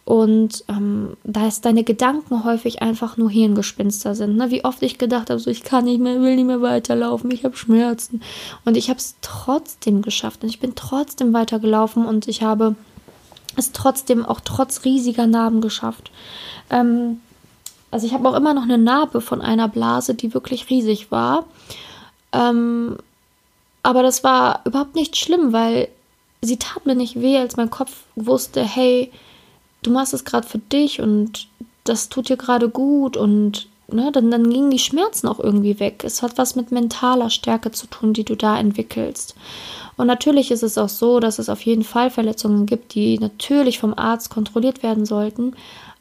Und ähm, da ist deine Gedanken häufig einfach nur Hirngespinster sind. Ne? Wie oft ich gedacht habe, so ich kann nicht mehr, will nicht mehr weiterlaufen, ich habe Schmerzen. Und ich habe es trotzdem geschafft und ich bin trotzdem weitergelaufen und ich habe es trotzdem auch trotz riesiger Narben geschafft. Ähm, also ich habe auch immer noch eine Narbe von einer Blase, die wirklich riesig war. Ähm, aber das war überhaupt nicht schlimm, weil sie tat mir nicht weh, als mein Kopf wusste, hey, du machst es gerade für dich und das tut dir gerade gut und ne, dann, dann gingen die Schmerzen auch irgendwie weg. Es hat was mit mentaler Stärke zu tun, die du da entwickelst. Und natürlich ist es auch so, dass es auf jeden Fall Verletzungen gibt, die natürlich vom Arzt kontrolliert werden sollten.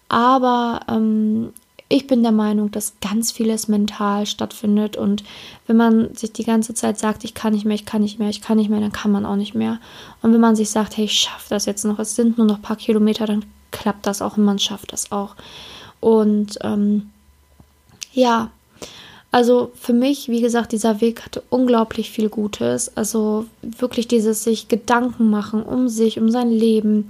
Aber ähm, ich bin der Meinung, dass ganz vieles mental stattfindet und wenn man sich die ganze Zeit sagt, ich kann nicht mehr, ich kann nicht mehr, ich kann nicht mehr, dann kann man auch nicht mehr. Und wenn man sich sagt, hey, ich schaffe das jetzt noch, es sind nur noch ein paar Kilometer, dann klappt das auch und man schafft das auch. Und ähm, ja, also für mich, wie gesagt, dieser Weg hatte unglaublich viel Gutes. Also wirklich dieses sich Gedanken machen um sich, um sein Leben,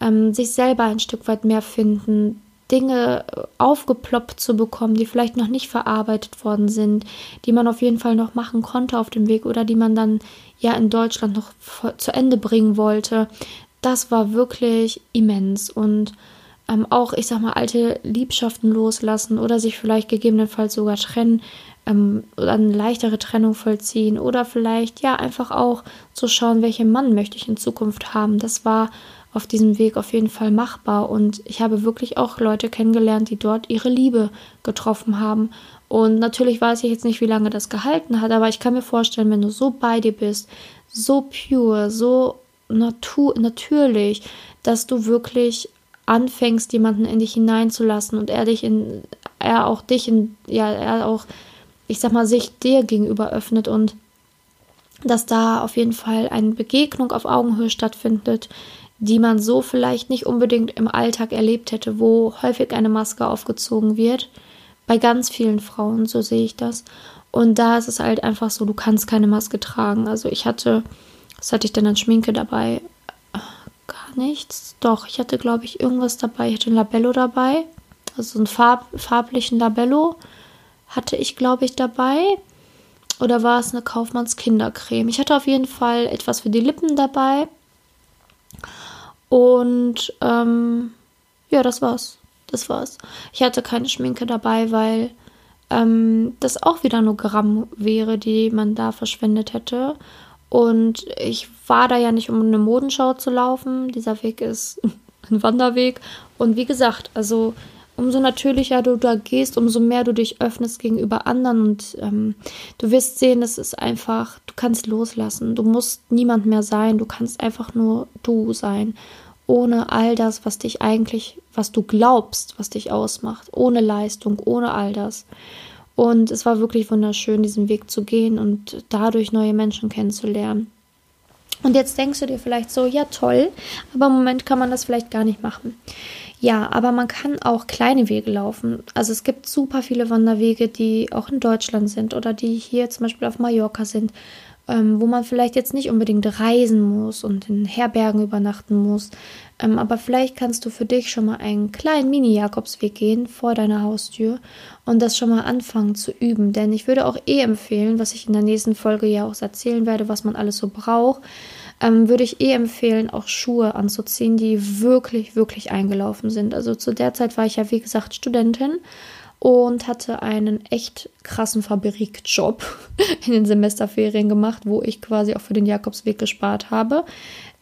ähm, sich selber ein Stück weit mehr finden, Dinge aufgeploppt zu bekommen, die vielleicht noch nicht verarbeitet worden sind, die man auf jeden Fall noch machen konnte auf dem Weg oder die man dann ja in Deutschland noch zu Ende bringen wollte das war wirklich immens und ähm, auch, ich sag mal, alte Liebschaften loslassen oder sich vielleicht gegebenenfalls sogar trennen ähm, oder eine leichtere Trennung vollziehen oder vielleicht ja einfach auch zu schauen, welchen Mann möchte ich in Zukunft haben. Das war auf diesem Weg auf jeden Fall machbar und ich habe wirklich auch Leute kennengelernt, die dort ihre Liebe getroffen haben. Und natürlich weiß ich jetzt nicht, wie lange das gehalten hat, aber ich kann mir vorstellen, wenn du so bei dir bist, so pure, so natur natürlich, dass du wirklich anfängst, jemanden in dich hineinzulassen und er dich in, er auch dich in, ja, er auch, ich sag mal, sich dir gegenüber öffnet und dass da auf jeden Fall eine Begegnung auf Augenhöhe stattfindet, die man so vielleicht nicht unbedingt im Alltag erlebt hätte, wo häufig eine Maske aufgezogen wird. Bei ganz vielen Frauen, so sehe ich das. Und da ist es halt einfach so, du kannst keine Maske tragen. Also ich hatte was hatte ich denn an Schminke dabei? Gar nichts. Doch, ich hatte, glaube ich, irgendwas dabei. Ich hatte ein Labello dabei. Also einen Farb, farblichen Labello hatte ich, glaube ich, dabei. oder war es eine Kaufmanns Kindercreme? Ich hatte auf jeden Fall etwas für die Lippen dabei. Und ähm, ja, das war's. Das war's. Ich hatte keine Schminke dabei, weil ähm, das auch wieder nur Gramm wäre, die man da verschwendet hätte. Und ich war da ja nicht, um eine Modenschau zu laufen. Dieser Weg ist <laughs> ein Wanderweg. Und wie gesagt, also umso natürlicher du da gehst, umso mehr du dich öffnest gegenüber anderen und ähm, du wirst sehen, es ist einfach, du kannst loslassen, du musst niemand mehr sein, du kannst einfach nur du sein, ohne all das, was dich eigentlich, was du glaubst, was dich ausmacht, ohne Leistung, ohne all das. Und es war wirklich wunderschön, diesen Weg zu gehen und dadurch neue Menschen kennenzulernen. Und jetzt denkst du dir vielleicht so, ja toll, aber im Moment kann man das vielleicht gar nicht machen. Ja, aber man kann auch kleine Wege laufen. Also es gibt super viele Wanderwege, die auch in Deutschland sind oder die hier zum Beispiel auf Mallorca sind, ähm, wo man vielleicht jetzt nicht unbedingt reisen muss und in Herbergen übernachten muss. Ähm, aber vielleicht kannst du für dich schon mal einen kleinen Mini-Jakobsweg gehen vor deiner Haustür und das schon mal anfangen zu üben. Denn ich würde auch eh empfehlen, was ich in der nächsten Folge ja auch erzählen werde, was man alles so braucht ähm, würde ich eh empfehlen, auch Schuhe anzuziehen, die wirklich, wirklich eingelaufen sind. Also zu der Zeit war ich ja, wie gesagt, Studentin und hatte einen echt krassen Fabrikjob <laughs> in den Semesterferien gemacht, wo ich quasi auch für den Jakobsweg gespart habe.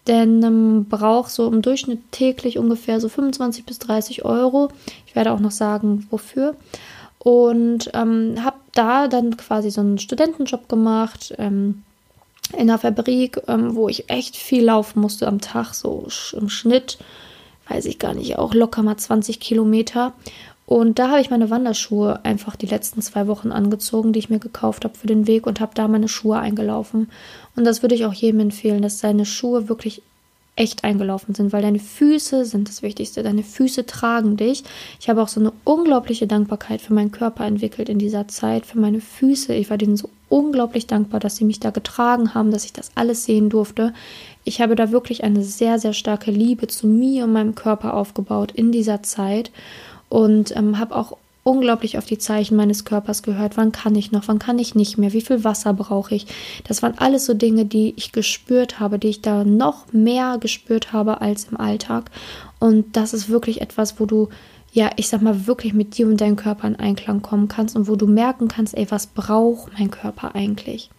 Denn ähm, braucht so im Durchschnitt täglich ungefähr so 25 bis 30 Euro. Ich werde auch noch sagen, wofür. Und ähm, habe da dann quasi so einen Studentenjob gemacht. Ähm, in der Fabrik, ähm, wo ich echt viel laufen musste am Tag, so im Schnitt, weiß ich gar nicht, auch locker mal 20 Kilometer. Und da habe ich meine Wanderschuhe einfach die letzten zwei Wochen angezogen, die ich mir gekauft habe für den Weg und habe da meine Schuhe eingelaufen. Und das würde ich auch jedem empfehlen, dass seine Schuhe wirklich echt eingelaufen sind, weil deine Füße sind das Wichtigste. Deine Füße tragen dich. Ich habe auch so eine unglaubliche Dankbarkeit für meinen Körper entwickelt in dieser Zeit, für meine Füße. Ich war denen so unglaublich dankbar, dass sie mich da getragen haben, dass ich das alles sehen durfte. Ich habe da wirklich eine sehr, sehr starke Liebe zu mir und meinem Körper aufgebaut in dieser Zeit und ähm, habe auch unglaublich auf die Zeichen meines Körpers gehört. Wann kann ich noch? Wann kann ich nicht mehr? Wie viel Wasser brauche ich? Das waren alles so Dinge, die ich gespürt habe, die ich da noch mehr gespürt habe als im Alltag. Und das ist wirklich etwas, wo du, ja, ich sag mal, wirklich mit dir und deinem Körper in Einklang kommen kannst und wo du merken kannst, ey, was braucht mein Körper eigentlich?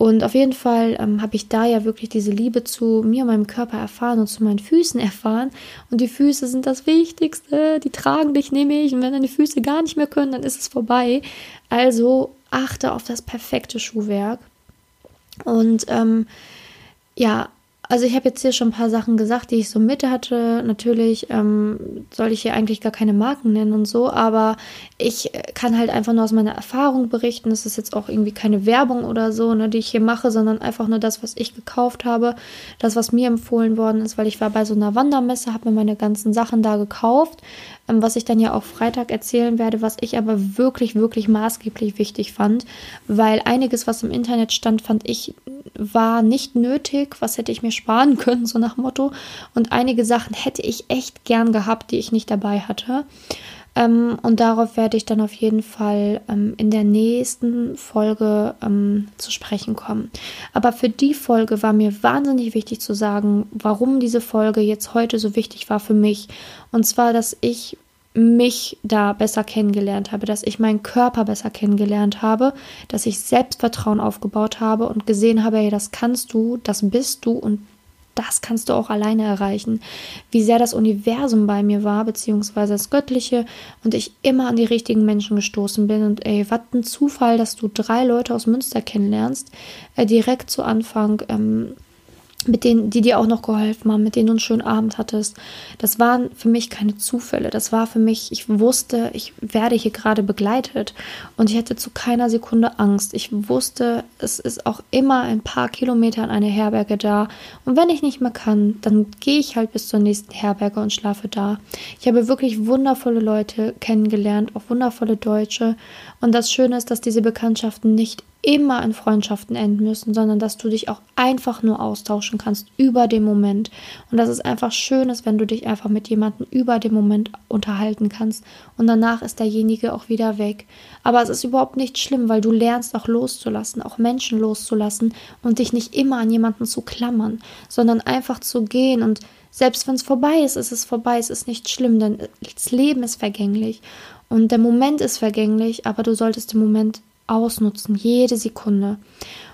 Und auf jeden Fall ähm, habe ich da ja wirklich diese Liebe zu mir meinem Körper erfahren und zu meinen Füßen erfahren. Und die Füße sind das Wichtigste. Die tragen dich nämlich. Und wenn deine Füße gar nicht mehr können, dann ist es vorbei. Also achte auf das perfekte Schuhwerk. Und ähm, ja, also ich habe jetzt hier schon ein paar Sachen gesagt, die ich so mit hatte. Natürlich ähm, soll ich hier eigentlich gar keine Marken nennen und so, aber ich kann halt einfach nur aus meiner Erfahrung berichten. Es ist jetzt auch irgendwie keine Werbung oder so, ne, die ich hier mache, sondern einfach nur das, was ich gekauft habe, das, was mir empfohlen worden ist, weil ich war bei so einer Wandermesse, habe mir meine ganzen Sachen da gekauft, ähm, was ich dann ja auch Freitag erzählen werde, was ich aber wirklich, wirklich maßgeblich wichtig fand, weil einiges, was im Internet stand, fand ich, war nicht nötig, was hätte ich mir sparen können, so nach Motto. Und einige Sachen hätte ich echt gern gehabt, die ich nicht dabei hatte. Ähm, und darauf werde ich dann auf jeden Fall ähm, in der nächsten Folge ähm, zu sprechen kommen. Aber für die Folge war mir wahnsinnig wichtig zu sagen, warum diese Folge jetzt heute so wichtig war für mich. Und zwar, dass ich mich da besser kennengelernt habe, dass ich meinen Körper besser kennengelernt habe, dass ich Selbstvertrauen aufgebaut habe und gesehen habe, hey, das kannst du, das bist du und das kannst du auch alleine erreichen. Wie sehr das Universum bei mir war, beziehungsweise das Göttliche und ich immer an die richtigen Menschen gestoßen bin. Und ey, was ein Zufall, dass du drei Leute aus Münster kennenlernst, äh, direkt zu Anfang. Ähm, mit denen, die dir auch noch geholfen haben, mit denen du einen schönen Abend hattest. Das waren für mich keine Zufälle. Das war für mich, ich wusste, ich werde hier gerade begleitet und ich hatte zu keiner Sekunde Angst. Ich wusste, es ist auch immer ein paar Kilometer an eine Herberge da. Und wenn ich nicht mehr kann, dann gehe ich halt bis zur nächsten Herberge und schlafe da. Ich habe wirklich wundervolle Leute kennengelernt, auch wundervolle Deutsche. Und das Schöne ist, dass diese Bekanntschaften nicht immer in Freundschaften enden müssen, sondern dass du dich auch einfach nur austauschen kannst über den Moment. Und dass es einfach schön ist, wenn du dich einfach mit jemandem über den Moment unterhalten kannst. Und danach ist derjenige auch wieder weg. Aber es ist überhaupt nicht schlimm, weil du lernst auch loszulassen, auch Menschen loszulassen und dich nicht immer an jemanden zu klammern, sondern einfach zu gehen und selbst wenn es vorbei ist, ist es vorbei, es ist nicht schlimm, denn das Leben ist vergänglich und der Moment ist vergänglich, aber du solltest den Moment ausnutzen, jede Sekunde.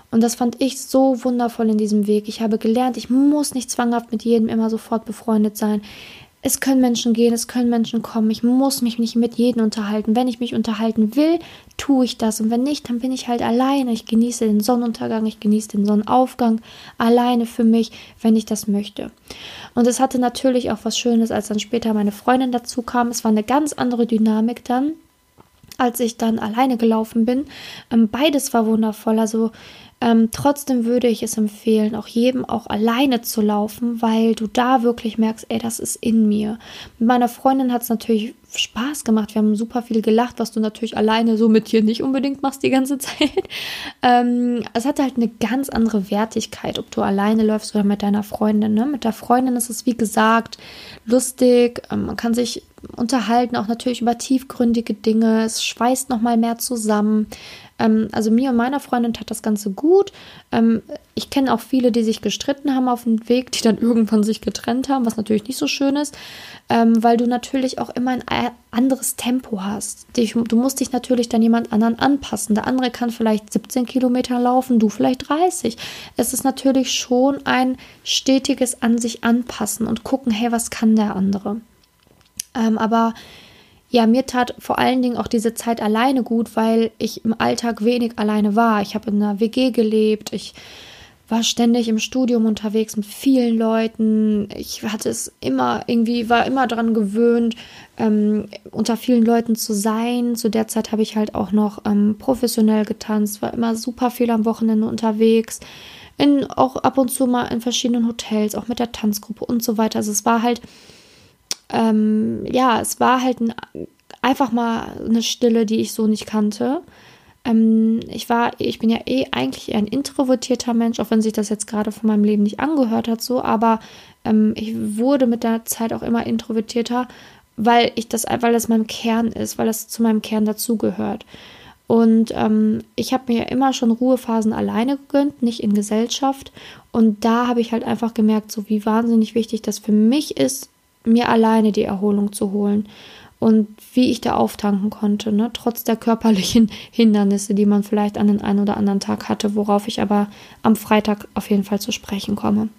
Und das fand ich so wundervoll in diesem Weg. Ich habe gelernt, ich muss nicht zwanghaft mit jedem immer sofort befreundet sein. Es können Menschen gehen, es können Menschen kommen. Ich muss mich nicht mit jedem unterhalten. Wenn ich mich unterhalten will, tue ich das. Und wenn nicht, dann bin ich halt alleine. Ich genieße den Sonnenuntergang, ich genieße den Sonnenaufgang alleine für mich, wenn ich das möchte. Und es hatte natürlich auch was Schönes, als dann später meine Freundin dazu kam. Es war eine ganz andere Dynamik dann als ich dann alleine gelaufen bin. Ähm, beides war wundervoll. Also ähm, trotzdem würde ich es empfehlen, auch jedem auch alleine zu laufen, weil du da wirklich merkst, ey, das ist in mir. Mit meiner Freundin hat es natürlich Spaß gemacht. Wir haben super viel gelacht, was du natürlich alleine so mit dir nicht unbedingt machst die ganze <laughs> Zeit. ähm, es hat halt eine ganz andere Wertigkeit, ob du alleine läufst oder mit deiner Freundin. Ne? Mit der Freundin ist es, wie gesagt, lustig. Ähm, man kann sich unterhalten, auch natürlich über tiefgründige Dinge. Es schweißt nochmal mehr zusammen. Ähm, also mir und meiner Freundin tat das Ganze gut. Ähm, ich kenne auch viele, die sich gestritten haben auf dem Weg, die dann <laughs> irgendwann sich getrennt haben, was natürlich nicht so schön ist, ähm, weil du natürlich auch immer ein anderes Tempo hast. du musst dich natürlich dann jemand anderen anpassen. Der andere kann vielleicht 17 Kilometer laufen, du vielleicht 30. Es ist natürlich schon ein stetiges an sich anpassen und gucken, hey, was kann der andere? Ähm, aber ja, mir tat vor allen Dingen auch diese Zeit alleine gut, weil ich im Alltag wenig alleine war. Ich habe in einer WG gelebt, ich war ständig im Studium unterwegs mit vielen Leuten. Ich hatte es immer irgendwie, war immer daran gewöhnt, ähm, unter vielen Leuten zu sein. Zu der Zeit habe ich halt auch noch ähm, professionell getanzt, war immer super viel am Wochenende unterwegs. In, auch ab und zu mal in verschiedenen Hotels, auch mit der Tanzgruppe und so weiter. Also es war halt ähm, ja, es war halt ein, einfach mal eine Stille, die ich so nicht kannte. Ähm, ich war, ich bin ja eh eigentlich eher ein introvertierter Mensch, auch wenn sich das jetzt gerade von meinem Leben nicht angehört hat, so, aber ähm, ich wurde mit der Zeit auch immer introvertierter, weil ich das, weil das mein Kern ist, weil das zu meinem Kern dazugehört. Und ähm, ich habe mir ja immer schon Ruhephasen alleine gegönnt, nicht in Gesellschaft. Und da habe ich halt einfach gemerkt, so wie wahnsinnig wichtig das für mich ist, mir alleine die Erholung zu holen und wie ich da auftanken konnte, ne? trotz der körperlichen <laughs> Hindernisse, die man vielleicht an den einen oder anderen Tag hatte, worauf ich aber am Freitag auf jeden Fall zu sprechen komme.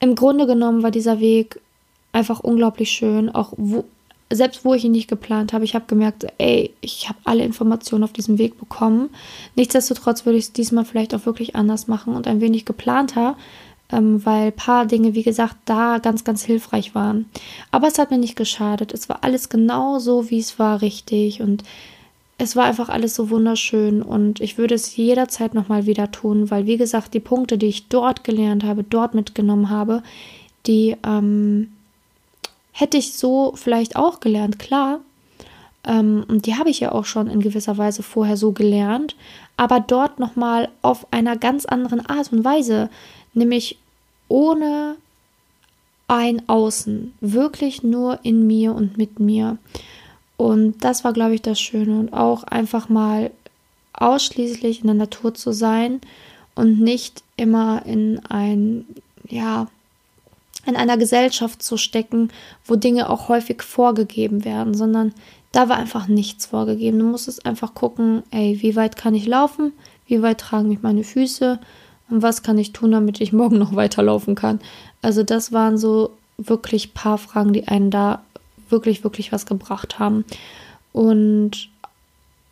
Im Grunde genommen war dieser Weg einfach unglaublich schön, auch wo, selbst wo ich ihn nicht geplant habe, ich habe gemerkt, ey, ich habe alle Informationen auf diesem Weg bekommen. Nichtsdestotrotz würde ich es diesmal vielleicht auch wirklich anders machen und ein wenig geplanter, ähm, weil ein paar Dinge, wie gesagt, da ganz, ganz hilfreich waren. Aber es hat mir nicht geschadet. Es war alles genau so, wie es war, richtig. Und es war einfach alles so wunderschön. Und ich würde es jederzeit nochmal wieder tun, weil, wie gesagt, die Punkte, die ich dort gelernt habe, dort mitgenommen habe, die ähm, hätte ich so vielleicht auch gelernt, klar. Ähm, und die habe ich ja auch schon in gewisser Weise vorher so gelernt, aber dort nochmal auf einer ganz anderen Art und Weise nämlich ohne ein Außen, wirklich nur in mir und mit mir. Und das war, glaube ich, das Schöne. Und auch einfach mal ausschließlich in der Natur zu sein und nicht immer in ein, ja, in einer Gesellschaft zu stecken, wo Dinge auch häufig vorgegeben werden, sondern da war einfach nichts vorgegeben. Du musstest einfach gucken, ey, wie weit kann ich laufen? Wie weit tragen mich meine Füße? Und was kann ich tun, damit ich morgen noch <laughs> weiterlaufen kann? Also das waren so wirklich paar Fragen, die einen da wirklich, wirklich was gebracht haben. Und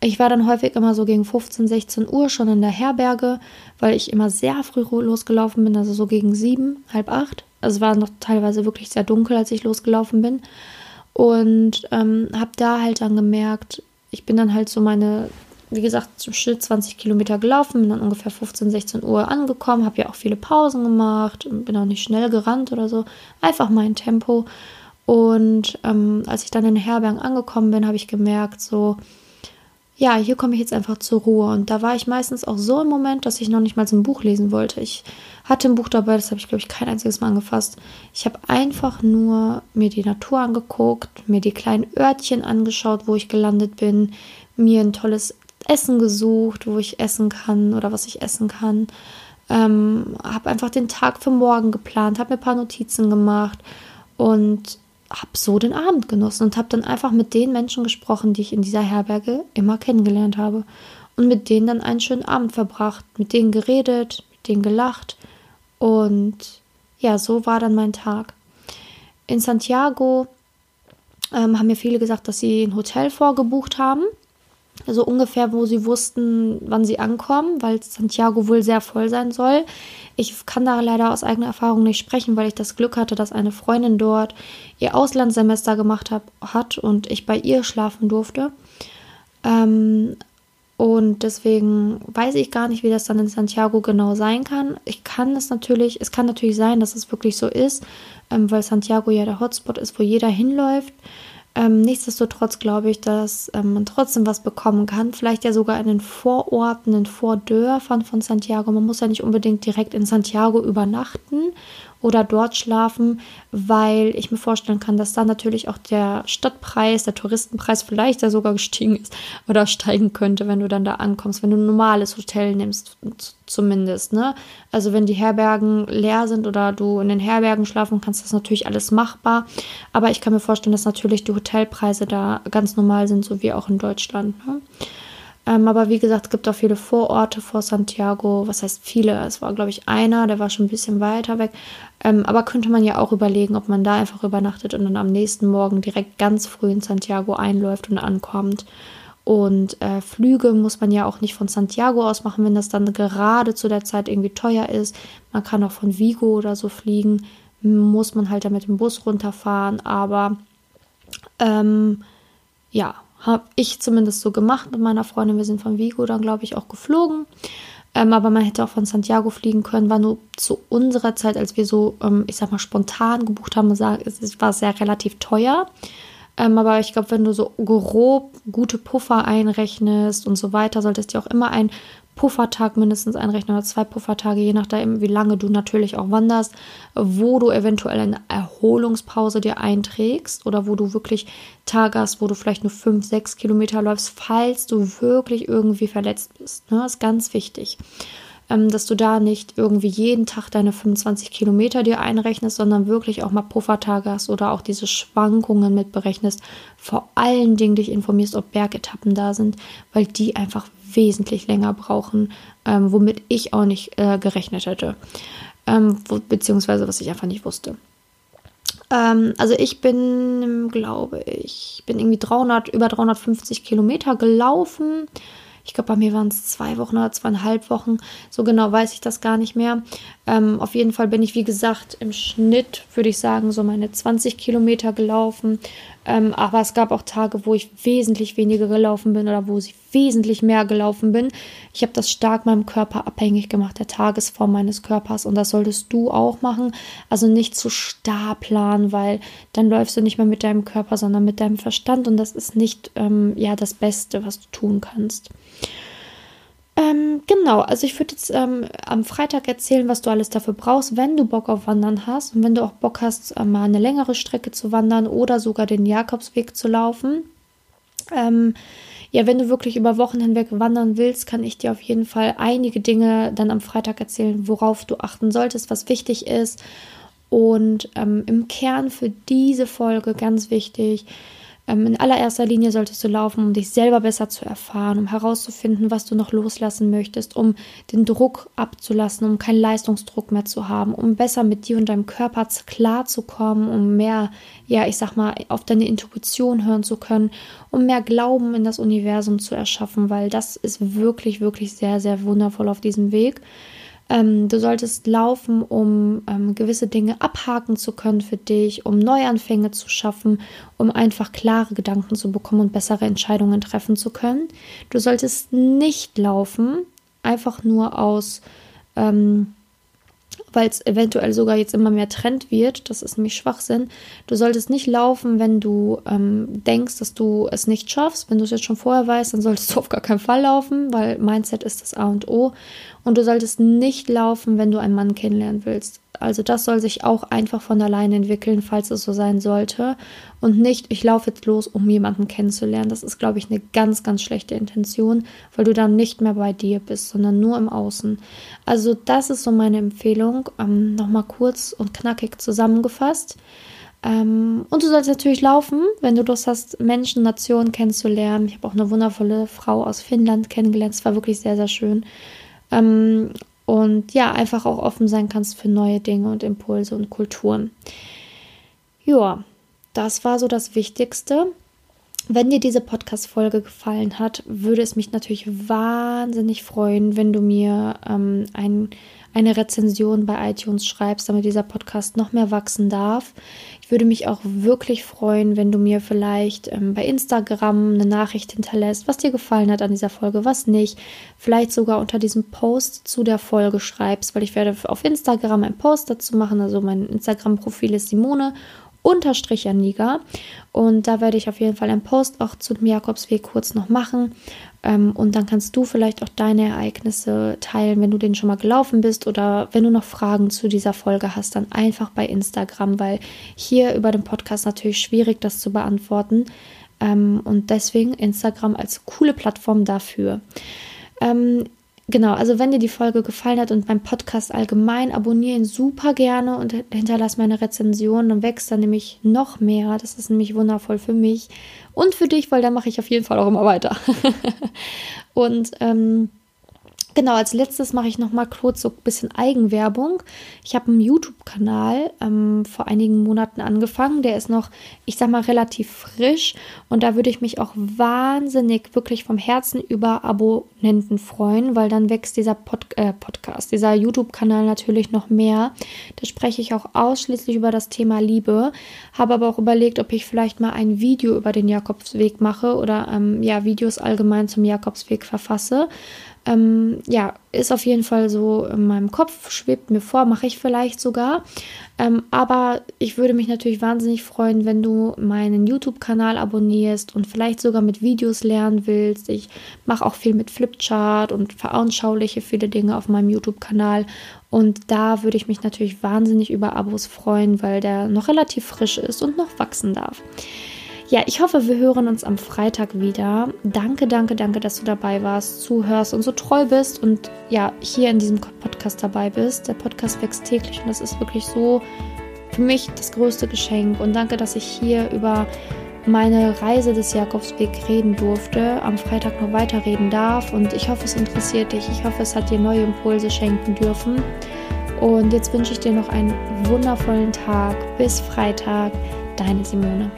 ich war dann häufig immer so gegen 15, 16 Uhr schon in der Herberge, weil ich immer sehr früh losgelaufen bin, also so gegen sieben, halb acht. Also es war noch teilweise wirklich sehr dunkel, als ich losgelaufen bin. Und ähm, habe da halt dann gemerkt, ich bin dann halt so meine wie gesagt, zum Schnitt 20 Kilometer gelaufen, bin dann ungefähr 15, 16 Uhr angekommen, habe ja auch viele Pausen gemacht, bin auch nicht schnell gerannt oder so, einfach mein Tempo. Und ähm, als ich dann in Herbergen angekommen bin, habe ich gemerkt, so, ja, hier komme ich jetzt einfach zur Ruhe. Und da war ich meistens auch so im Moment, dass ich noch nicht mal so ein Buch lesen wollte. Ich hatte ein Buch dabei, das habe ich, glaube ich, kein einziges Mal angefasst. Ich habe einfach nur mir die Natur angeguckt, mir die kleinen Örtchen angeschaut, wo ich gelandet bin, mir ein tolles Essen gesucht, wo ich essen kann oder was ich essen kann. Ähm, habe einfach den Tag für morgen geplant, habe mir ein paar Notizen gemacht und habe so den Abend genossen und habe dann einfach mit den Menschen gesprochen, die ich in dieser Herberge immer kennengelernt habe. Und mit denen dann einen schönen Abend verbracht, mit denen geredet, mit denen gelacht. Und ja, so war dann mein Tag. In Santiago ähm, haben mir viele gesagt, dass sie ein Hotel vorgebucht haben so ungefähr, wo sie wussten, wann sie ankommen, weil Santiago wohl sehr voll sein soll. Ich kann da leider aus eigener Erfahrung nicht sprechen, weil ich das Glück hatte, dass eine Freundin dort ihr Auslandssemester gemacht hab, hat und ich bei ihr schlafen durfte. Ähm, und deswegen weiß ich gar nicht, wie das dann in Santiago genau sein kann. Ich kann es natürlich, es kann natürlich sein, dass es wirklich so ist, ähm, weil Santiago ja der Hotspot ist, wo jeder hinläuft. Ähm, nichtsdestotrotz glaube ich, dass ähm, man trotzdem was bekommen kann. Vielleicht ja sogar in den Vororten, in den Vordörfern von Santiago. Man muss ja nicht unbedingt direkt in Santiago übernachten oder dort schlafen, weil ich mir vorstellen kann, dass da natürlich auch der Stadtpreis, der Touristenpreis vielleicht ja sogar gestiegen ist oder steigen könnte, wenn du dann da ankommst, wenn du ein normales Hotel nimmst, zumindest. Ne? Also wenn die Herbergen leer sind oder du in den Herbergen schlafen kannst, ist das natürlich alles machbar. Aber ich kann mir vorstellen, dass natürlich die Hotelpreise da ganz normal sind, so wie auch in Deutschland. Ne? Ähm, aber wie gesagt, es gibt auch viele Vororte vor Santiago. Was heißt viele? Es war, glaube ich, einer, der war schon ein bisschen weiter weg. Ähm, aber könnte man ja auch überlegen, ob man da einfach übernachtet und dann am nächsten Morgen direkt ganz früh in Santiago einläuft und ankommt. Und äh, Flüge muss man ja auch nicht von Santiago aus machen, wenn das dann gerade zu der Zeit irgendwie teuer ist. Man kann auch von Vigo oder so fliegen. Muss man halt da mit dem Bus runterfahren. Aber ähm, ja, habe ich zumindest so gemacht mit meiner Freundin. Wir sind von Vigo dann, glaube ich, auch geflogen. Ähm, aber man hätte auch von Santiago fliegen können. War nur zu unserer Zeit, als wir so, ähm, ich sag mal, spontan gebucht haben, es war sehr relativ teuer. Ähm, aber ich glaube, wenn du so grob gute Puffer einrechnest und so weiter, solltest du auch immer ein Puffertag mindestens einrechnen oder zwei Puffertage, je nachdem, wie lange du natürlich auch wanderst, wo du eventuell eine Erholungspause dir einträgst oder wo du wirklich Tage hast, wo du vielleicht nur fünf, sechs Kilometer läufst, falls du wirklich irgendwie verletzt bist. Ne? Das ist ganz wichtig. Ähm, dass du da nicht irgendwie jeden Tag deine 25 Kilometer dir einrechnest, sondern wirklich auch mal Puffertage hast oder auch diese Schwankungen mit berechnest. Vor allen Dingen dich informierst, ob Bergetappen da sind, weil die einfach wesentlich länger brauchen, ähm, womit ich auch nicht äh, gerechnet hätte. Ähm, wo, beziehungsweise was ich einfach nicht wusste. Ähm, also ich bin, glaube ich, bin irgendwie 300, über 350 Kilometer gelaufen. Ich glaube, bei mir waren es zwei Wochen oder zweieinhalb Wochen. So genau weiß ich das gar nicht mehr. Ähm, auf jeden Fall bin ich, wie gesagt, im Schnitt, würde ich sagen, so meine 20 Kilometer gelaufen. Ähm, aber es gab auch Tage, wo ich wesentlich weniger gelaufen bin oder wo ich wesentlich mehr gelaufen bin. Ich habe das stark meinem Körper abhängig gemacht, der Tagesform meines Körpers. Und das solltest du auch machen. Also nicht zu starr planen, weil dann läufst du nicht mehr mit deinem Körper, sondern mit deinem Verstand. Und das ist nicht ähm, ja das Beste, was du tun kannst. Ähm, genau, also ich würde jetzt ähm, am Freitag erzählen, was du alles dafür brauchst, wenn du Bock auf Wandern hast und wenn du auch Bock hast, äh, mal eine längere Strecke zu wandern oder sogar den Jakobsweg zu laufen. Ähm, ja, wenn du wirklich über Wochen hinweg wandern willst, kann ich dir auf jeden Fall einige Dinge dann am Freitag erzählen, worauf du achten solltest, was wichtig ist. Und ähm, im Kern für diese Folge ganz wichtig, ähm, in allererster Linie solltest du laufen, um dich selber besser zu erfahren, um herauszufinden, was du noch loslassen möchtest, um den Druck abzulassen, um keinen Leistungsdruck mehr zu haben, um besser mit dir und deinem Körper klarzukommen, um mehr, ja, ich sag mal, auf deine Intuition hören zu können, um mehr Glauben in das Universum zu erschaffen, weil das ist wirklich, wirklich sehr, sehr wundervoll auf diesem Weg. Ähm, du solltest laufen, um ähm, gewisse Dinge abhaken zu können für dich, um Neuanfänge zu schaffen, um einfach klare Gedanken zu bekommen und bessere Entscheidungen treffen zu können. Du solltest nicht laufen, einfach nur aus, ähm, weil es eventuell sogar jetzt immer mehr Trend wird. Das ist nämlich Schwachsinn. Du solltest nicht laufen, wenn du ähm, denkst, dass du es nicht schaffst. Wenn du es jetzt schon vorher weißt, dann solltest du auf gar keinen Fall laufen, weil Mindset ist das A und O. Und du solltest nicht laufen, wenn du einen Mann kennenlernen willst. Also das soll sich auch einfach von alleine entwickeln, falls es so sein sollte. Und nicht, ich laufe jetzt los, um jemanden kennenzulernen. Das ist, glaube ich, eine ganz, ganz schlechte Intention, weil du dann nicht mehr bei dir bist, sondern nur im Außen. Also das ist so meine Empfehlung. Ähm, Nochmal kurz und knackig zusammengefasst. Ähm, und du sollst natürlich laufen, wenn du Lust hast, Menschen, Nationen kennenzulernen. Ich habe auch eine wundervolle Frau aus Finnland kennengelernt. Es war wirklich sehr, sehr schön. Ähm, und ja, einfach auch offen sein kannst für neue Dinge und Impulse und Kulturen. Ja, das war so das Wichtigste. Wenn dir diese Podcast-Folge gefallen hat, würde es mich natürlich wahnsinnig freuen, wenn du mir ähm, ein, eine Rezension bei iTunes schreibst, damit dieser Podcast noch mehr wachsen darf. Ich würde mich auch wirklich freuen, wenn du mir vielleicht ähm, bei Instagram eine Nachricht hinterlässt, was dir gefallen hat an dieser Folge, was nicht. Vielleicht sogar unter diesem Post zu der Folge schreibst, weil ich werde auf Instagram einen Post dazu machen. Also mein Instagram-Profil ist Simone unterstrich Aniga. Und da werde ich auf jeden Fall einen Post auch zu dem Jakobsweg kurz noch machen. Ähm, und dann kannst du vielleicht auch deine Ereignisse teilen, wenn du den schon mal gelaufen bist oder wenn du noch Fragen zu dieser Folge hast, dann einfach bei Instagram, weil hier über den Podcast natürlich schwierig, das zu beantworten. Ähm, und deswegen Instagram als coole Plattform dafür. Ähm, Genau, also wenn dir die Folge gefallen hat und mein Podcast allgemein, abonniere ihn super gerne und hinterlass meine Rezension, dann wächst er nämlich noch mehr. Das ist nämlich wundervoll für mich und für dich, weil dann mache ich auf jeden Fall auch immer weiter. <laughs> und ähm, Genau, als letztes mache ich noch mal kurz so ein bisschen Eigenwerbung. Ich habe einen YouTube-Kanal ähm, vor einigen Monaten angefangen. Der ist noch, ich sag mal, relativ frisch. Und da würde ich mich auch wahnsinnig wirklich vom Herzen über Abonnenten freuen, weil dann wächst dieser Pod äh, Podcast, dieser YouTube-Kanal natürlich noch mehr. Da spreche ich auch ausschließlich über das Thema Liebe. Habe aber auch überlegt, ob ich vielleicht mal ein Video über den Jakobsweg mache oder ähm, ja, Videos allgemein zum Jakobsweg verfasse. Ähm, ja, ist auf jeden Fall so in meinem Kopf, schwebt mir vor, mache ich vielleicht sogar. Ähm, aber ich würde mich natürlich wahnsinnig freuen, wenn du meinen YouTube-Kanal abonnierst und vielleicht sogar mit Videos lernen willst. Ich mache auch viel mit Flipchart und veranschauliche viele Dinge auf meinem YouTube-Kanal. Und da würde ich mich natürlich wahnsinnig über Abos freuen, weil der noch relativ frisch ist und noch wachsen darf. Ja, ich hoffe, wir hören uns am Freitag wieder. Danke, danke, danke, dass du dabei warst, zuhörst und so treu bist und ja, hier in diesem Podcast dabei bist. Der Podcast wächst täglich und das ist wirklich so für mich das größte Geschenk. Und danke, dass ich hier über meine Reise des Jakobsweg reden durfte, am Freitag noch weiterreden darf. Und ich hoffe, es interessiert dich. Ich hoffe, es hat dir neue Impulse schenken dürfen. Und jetzt wünsche ich dir noch einen wundervollen Tag. Bis Freitag, deine Simone.